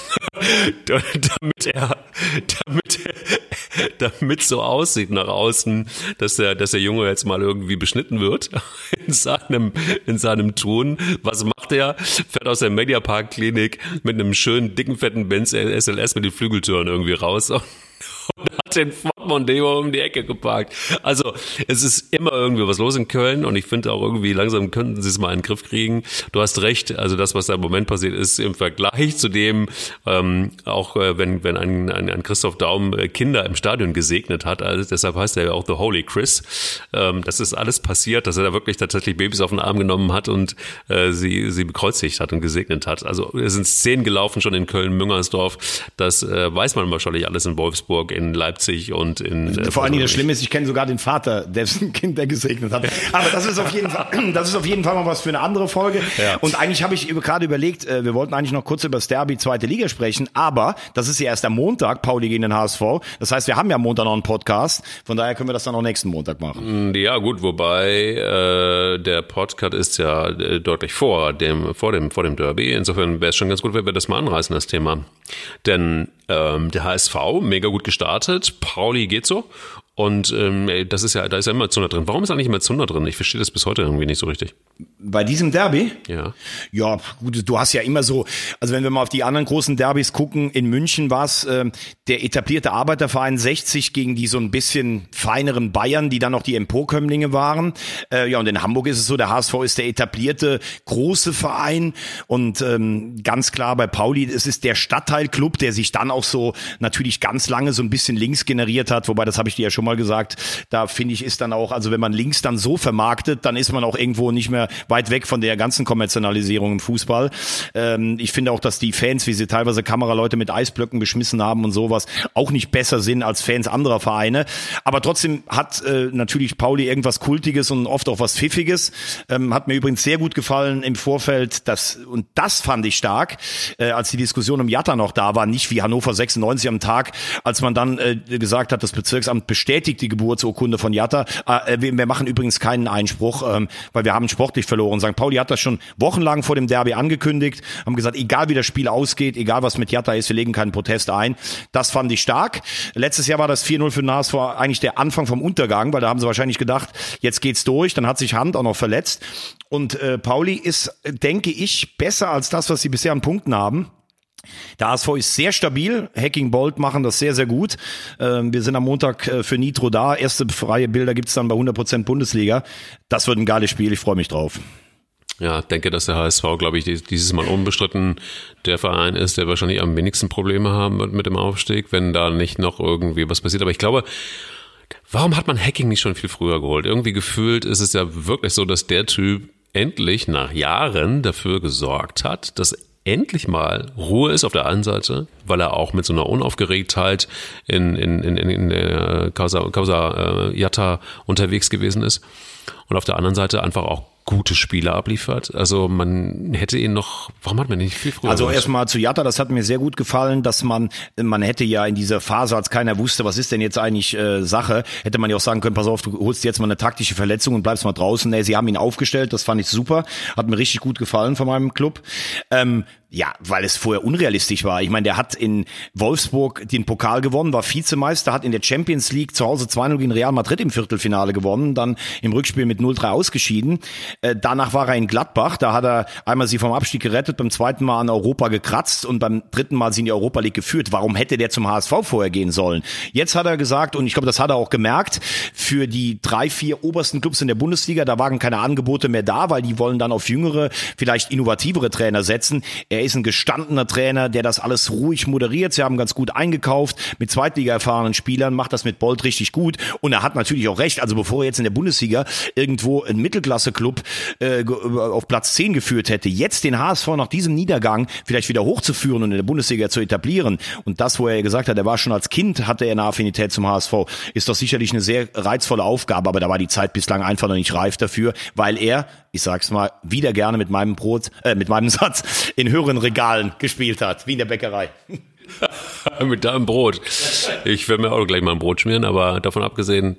*laughs* damit er, damit damit so aussieht nach außen, dass der, dass der Junge jetzt mal irgendwie beschnitten wird *laughs* in seinem, in seinem Tun, was macht er? Fährt aus der Mediapark Klinik mit einem schönen, dicken, fetten Benz SLS mit den Flügeltüren irgendwie raus und hat den Ford Mondeo um die Ecke geparkt. Also es ist immer irgendwie was los in Köln und ich finde auch irgendwie langsam könnten sie es mal in den Griff kriegen. Du hast recht, also das, was da im Moment passiert ist, im Vergleich zu dem, ähm, auch äh, wenn, wenn ein, ein, ein Christoph Daum äh, Kinder im Stadion gesegnet hat, also deshalb heißt er ja auch The Holy Chris. Ähm, das ist alles passiert, dass er da wirklich tatsächlich Babys auf den Arm genommen hat und äh, sie, sie bekreuzigt hat und gesegnet hat. Also es sind Szenen gelaufen schon in Köln-Müngersdorf. Das äh, weiß man wahrscheinlich alles in Wolfsburg, in Leipzig und in. Äh, Vor allen Dingen das Schlimme ist, ich kenne sogar den Vater, dessen *laughs* Kind der gesegnet hat. Aber das ist auf jeden Fall, *clears throat* das ist auf jeden Fall mal was für eine andere Folge. Ja. Und eigentlich habe ich gerade überlegt, äh, wir wollten eigentlich noch kurz über das Derby zweite Liga sprechen, aber das ist ja erst am Montag, Pauli gegen den HSV. Das heißt, wir haben ja Montag noch einen Podcast. Von daher können wir das dann auch nächsten Montag machen. Mm, ja, gut, wobei äh, der Podcast ist ja äh, deutlich vor dem, vor dem, vor dem Derby. Insofern wäre es schon ganz gut, wenn wir das mal anreißen, das Thema. Denn ähm, der HSV, mega gut gestartet, Pauli geht so und ähm, das ist ja, da ist ja immer Zunder drin. Warum ist eigentlich immer Zunder drin? Ich verstehe das bis heute irgendwie nicht so richtig. Bei diesem Derby? Ja. Ja, gut, du hast ja immer so, also wenn wir mal auf die anderen großen Derbys gucken, in München war es äh, der etablierte Arbeiterverein 60 gegen die so ein bisschen feineren Bayern, die dann noch die Emporkömmlinge waren. Äh, ja, und in Hamburg ist es so, der HSV ist der etablierte große Verein und ähm, ganz klar bei Pauli, es ist der Stadtteilclub, der sich dann auch so natürlich ganz lange so ein bisschen links generiert hat, wobei das habe ich dir ja schon schon mal gesagt, da finde ich, ist dann auch, also wenn man links dann so vermarktet, dann ist man auch irgendwo nicht mehr weit weg von der ganzen Kommerzialisierung im Fußball. Ähm, ich finde auch, dass die Fans, wie sie teilweise Kameraleute mit Eisblöcken beschmissen haben und sowas, auch nicht besser sind als Fans anderer Vereine. Aber trotzdem hat äh, natürlich Pauli irgendwas Kultiges und oft auch was Pfiffiges. Ähm, hat mir übrigens sehr gut gefallen im Vorfeld, das, und das fand ich stark, äh, als die Diskussion um Jatta noch da war, nicht wie Hannover 96 am Tag, als man dann äh, gesagt hat, das Bezirksamt bestätigt die Geburtsurkunde von Jatta. Äh, wir, machen übrigens keinen Einspruch, ähm, weil wir haben sportlich verloren. St. Pauli hat das schon wochenlang vor dem Derby angekündigt, haben gesagt, egal wie das Spiel ausgeht, egal was mit Jatta ist, wir legen keinen Protest ein. Das fand ich stark. Letztes Jahr war das 4-0 für war eigentlich der Anfang vom Untergang, weil da haben sie wahrscheinlich gedacht, jetzt geht's durch. Dann hat sich Hand auch noch verletzt. Und äh, Pauli ist, denke ich, besser als das, was sie bisher an Punkten haben. Der ASV ist sehr stabil. Hacking Bolt machen das sehr, sehr gut. Ähm, wir sind am Montag äh, für Nitro da. Erste freie Bilder gibt's dann bei 100% Bundesliga. Das wird ein geiles Spiel. Ich freue mich drauf. Ja, denke, dass der HSV, glaube ich, dieses Mal unbestritten der Verein ist, der wahrscheinlich am wenigsten Probleme haben wird mit dem Aufstieg, wenn da nicht noch irgendwie was passiert. Aber ich glaube, warum hat man Hacking nicht schon viel früher geholt? Irgendwie gefühlt ist es ja wirklich so, dass der Typ endlich nach Jahren dafür gesorgt hat, dass endlich mal Ruhe ist auf der einen Seite, weil er auch mit so einer Unaufgeregtheit in, in, in, in der Causa, Causa äh, Jatta unterwegs gewesen ist. Und auf der anderen Seite einfach auch gute Spiele abliefert. Also man hätte ihn noch, warum hat man ihn nicht viel früher Also erstmal zu Jatta, das hat mir sehr gut gefallen, dass man, man hätte ja in dieser Phase, als keiner wusste, was ist denn jetzt eigentlich äh, Sache, hätte man ja auch sagen können, pass auf, du holst jetzt mal eine taktische Verletzung und bleibst mal draußen. Nee, sie haben ihn aufgestellt, das fand ich super, hat mir richtig gut gefallen von meinem Club. Ähm, ja, weil es vorher unrealistisch war. Ich meine, der hat in Wolfsburg den Pokal gewonnen, war Vizemeister, hat in der Champions League zu Hause 2-0 gegen Real Madrid im Viertelfinale gewonnen, dann im Rückspiel mit 0-3 ausgeschieden. Äh, danach war er in Gladbach, da hat er einmal sie vom Abstieg gerettet, beim zweiten Mal an Europa gekratzt und beim dritten Mal sie in die Europa League geführt. Warum hätte der zum HSV vorher gehen sollen? Jetzt hat er gesagt, und ich glaube, das hat er auch gemerkt, für die drei, vier obersten Clubs in der Bundesliga, da waren keine Angebote mehr da, weil die wollen dann auf jüngere, vielleicht innovativere Trainer setzen. Er er ist ein gestandener Trainer, der das alles ruhig moderiert. Sie haben ganz gut eingekauft mit Zweitliga erfahrenen Spielern, macht das mit Bolt richtig gut. Und er hat natürlich auch recht. Also bevor er jetzt in der Bundesliga irgendwo ein Mittelklasse-Club äh, auf Platz 10 geführt hätte, jetzt den HSV nach diesem Niedergang vielleicht wieder hochzuführen und in der Bundesliga zu etablieren. Und das, wo er gesagt hat, er war schon als Kind, hatte er eine Affinität zum HSV, ist doch sicherlich eine sehr reizvolle Aufgabe. Aber da war die Zeit bislang einfach noch nicht reif dafür, weil er, ich sag's mal, wieder gerne mit meinem Brot, äh, mit meinem Satz in höheren Regalen gespielt hat, wie in der Bäckerei. *laughs* Mit deinem Brot. Ich werde mir auch gleich mal ein Brot schmieren, aber davon abgesehen,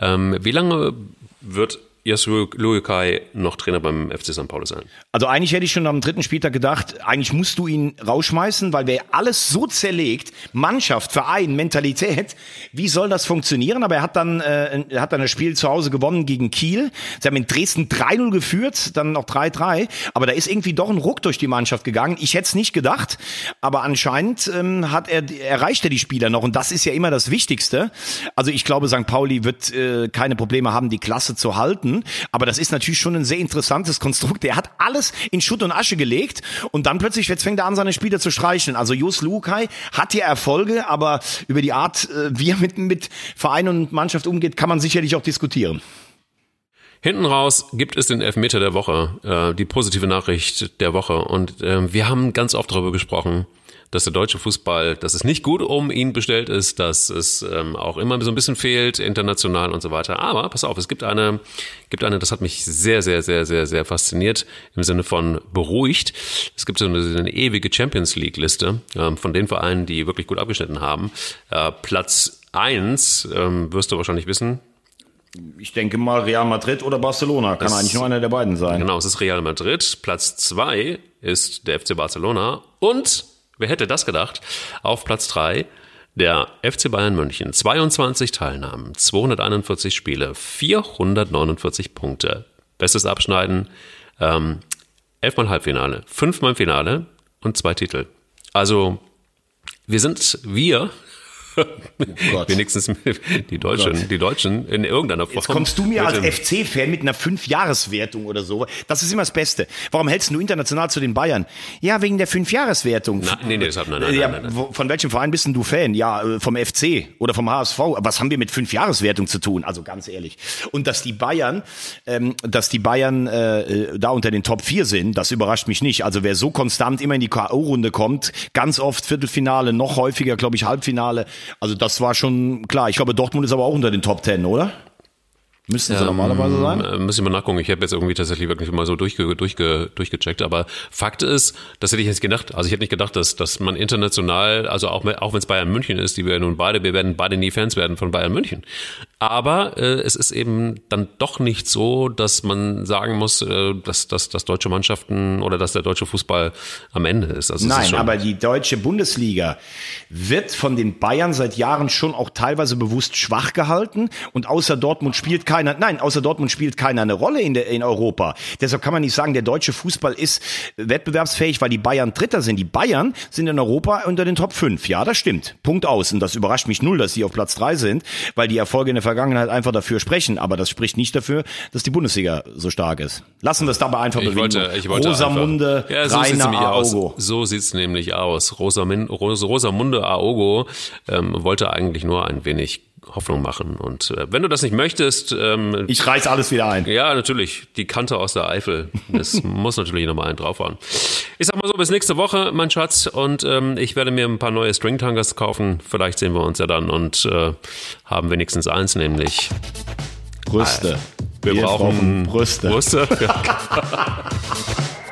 ähm, wie lange wird Yasuo Luikai noch Trainer beim FC St. Pauli sein? Also eigentlich hätte ich schon am dritten Spieltag gedacht, eigentlich musst du ihn rausschmeißen, weil wer alles so zerlegt, Mannschaft, Verein, Mentalität, wie soll das funktionieren? Aber er hat dann, äh, er hat dann das Spiel zu Hause gewonnen gegen Kiel. Sie haben in Dresden 3-0 geführt, dann noch 3-3. Aber da ist irgendwie doch ein Ruck durch die Mannschaft gegangen. Ich hätte es nicht gedacht, aber anscheinend ähm, hat er erreicht er die Spieler noch und das ist ja immer das Wichtigste. Also ich glaube, St. Pauli wird äh, keine Probleme haben, die Klasse zu halten. Aber das ist natürlich schon ein sehr interessantes Konstrukt. Er hat alles in Schutt und Asche gelegt und dann plötzlich jetzt fängt er an, seine Spieler zu streicheln. Also Jos Lukai hat ja Erfolge, aber über die Art, äh, wie er mit, mit Verein und Mannschaft umgeht, kann man sicherlich auch diskutieren. Hinten raus gibt es den Elfmeter der Woche, äh, die positive Nachricht der Woche. Und äh, wir haben ganz oft darüber gesprochen, dass der deutsche Fußball, dass es nicht gut um ihn bestellt ist, dass es ähm, auch immer so ein bisschen fehlt, international und so weiter. Aber pass auf, es gibt eine, gibt eine, das hat mich sehr, sehr, sehr, sehr, sehr fasziniert, im Sinne von beruhigt. Es gibt so eine, eine ewige Champions League-Liste ähm, von den Vereinen, die wirklich gut abgeschnitten haben. Äh, Platz eins ähm, wirst du wahrscheinlich wissen, ich denke mal Real Madrid oder Barcelona. Kann das, eigentlich nur einer der beiden sein. Genau, es ist Real Madrid. Platz zwei ist der FC Barcelona. Und Wer hätte das gedacht? Auf Platz 3 der FC Bayern München. 22 Teilnahmen, 241 Spiele, 449 Punkte. Bestes Abschneiden, ähm, elfmal Halbfinale, fünfmal Finale und zwei Titel. Also wir sind, wir Oh Wenigstens die Deutschen, oh die Deutschen in irgendeiner Form. Jetzt kommst du mir als FC-Fan mit einer Fünf-Jahres-Wertung oder so. Das ist immer das Beste. Warum hältst du international zu den Bayern? Ja, wegen der Fünf-Jahres-Wertung. Nee, nee, deshalb, nein, nein, ja, nein, nein, nein. Von welchem Verein bist denn du Fan? Ja, äh, vom FC oder vom HSV. Was haben wir mit Fünf-Jahres-Wertung zu tun? Also ganz ehrlich. Und dass die Bayern, ähm, dass die Bayern äh, äh da unter den Top 4 sind, das überrascht mich nicht. Also wer so konstant immer in die K.O.-Runde kommt, ganz oft Viertelfinale, noch häufiger, glaube ich, Halbfinale. Also das war schon klar. Ich glaube, Dortmund ist aber auch unter den Top 10, oder? Müssten sie ähm, normalerweise sein? Muss ich mal nachgucken. Ich habe jetzt irgendwie tatsächlich wirklich mal so durchge, durchge, durchgecheckt. Aber Fakt ist, das hätte ich jetzt gedacht. Also ich hätte nicht gedacht, dass, dass man international, also auch, auch wenn es Bayern München ist, die wir nun beide, wir werden beide nie Fans werden von Bayern München. Aber äh, es ist eben dann doch nicht so, dass man sagen muss, äh, dass, dass, dass deutsche Mannschaften oder dass der deutsche Fußball am Ende ist. Also Nein, ist aber die deutsche Bundesliga wird von den Bayern seit Jahren schon auch teilweise bewusst schwach gehalten. Und außer Dortmund spielt keiner, nein, außer Dortmund spielt keiner eine Rolle in, der, in Europa. Deshalb kann man nicht sagen, der deutsche Fußball ist wettbewerbsfähig, weil die Bayern Dritter sind. Die Bayern sind in Europa unter den Top 5. Ja, das stimmt. Punkt aus. Und das überrascht mich null, dass sie auf Platz 3 sind, weil die Erfolge in der Vergangenheit einfach dafür sprechen. Aber das spricht nicht dafür, dass die Bundesliga so stark ist. Lassen wir es dabei einfach ich wollte, ich wollte Rosamunde, ja, so Rainer Aogo. Aus. So sieht's nämlich aus. Rosamin, Rosamunde Aogo ähm, wollte eigentlich nur ein wenig Hoffnung machen. Und äh, wenn du das nicht möchtest, ähm, ich reiß alles wieder ein. Ja, natürlich. Die Kante aus der Eifel. Das *laughs* muss natürlich nochmal einen draufhauen. Ich sag mal so, bis nächste Woche, mein Schatz. Und ähm, ich werde mir ein paar neue Stringtangers kaufen. Vielleicht sehen wir uns ja dann und äh, haben wenigstens eins, nämlich Brüste. Wir, wir brauchen, brauchen Brüste. Brüste. *laughs* *laughs*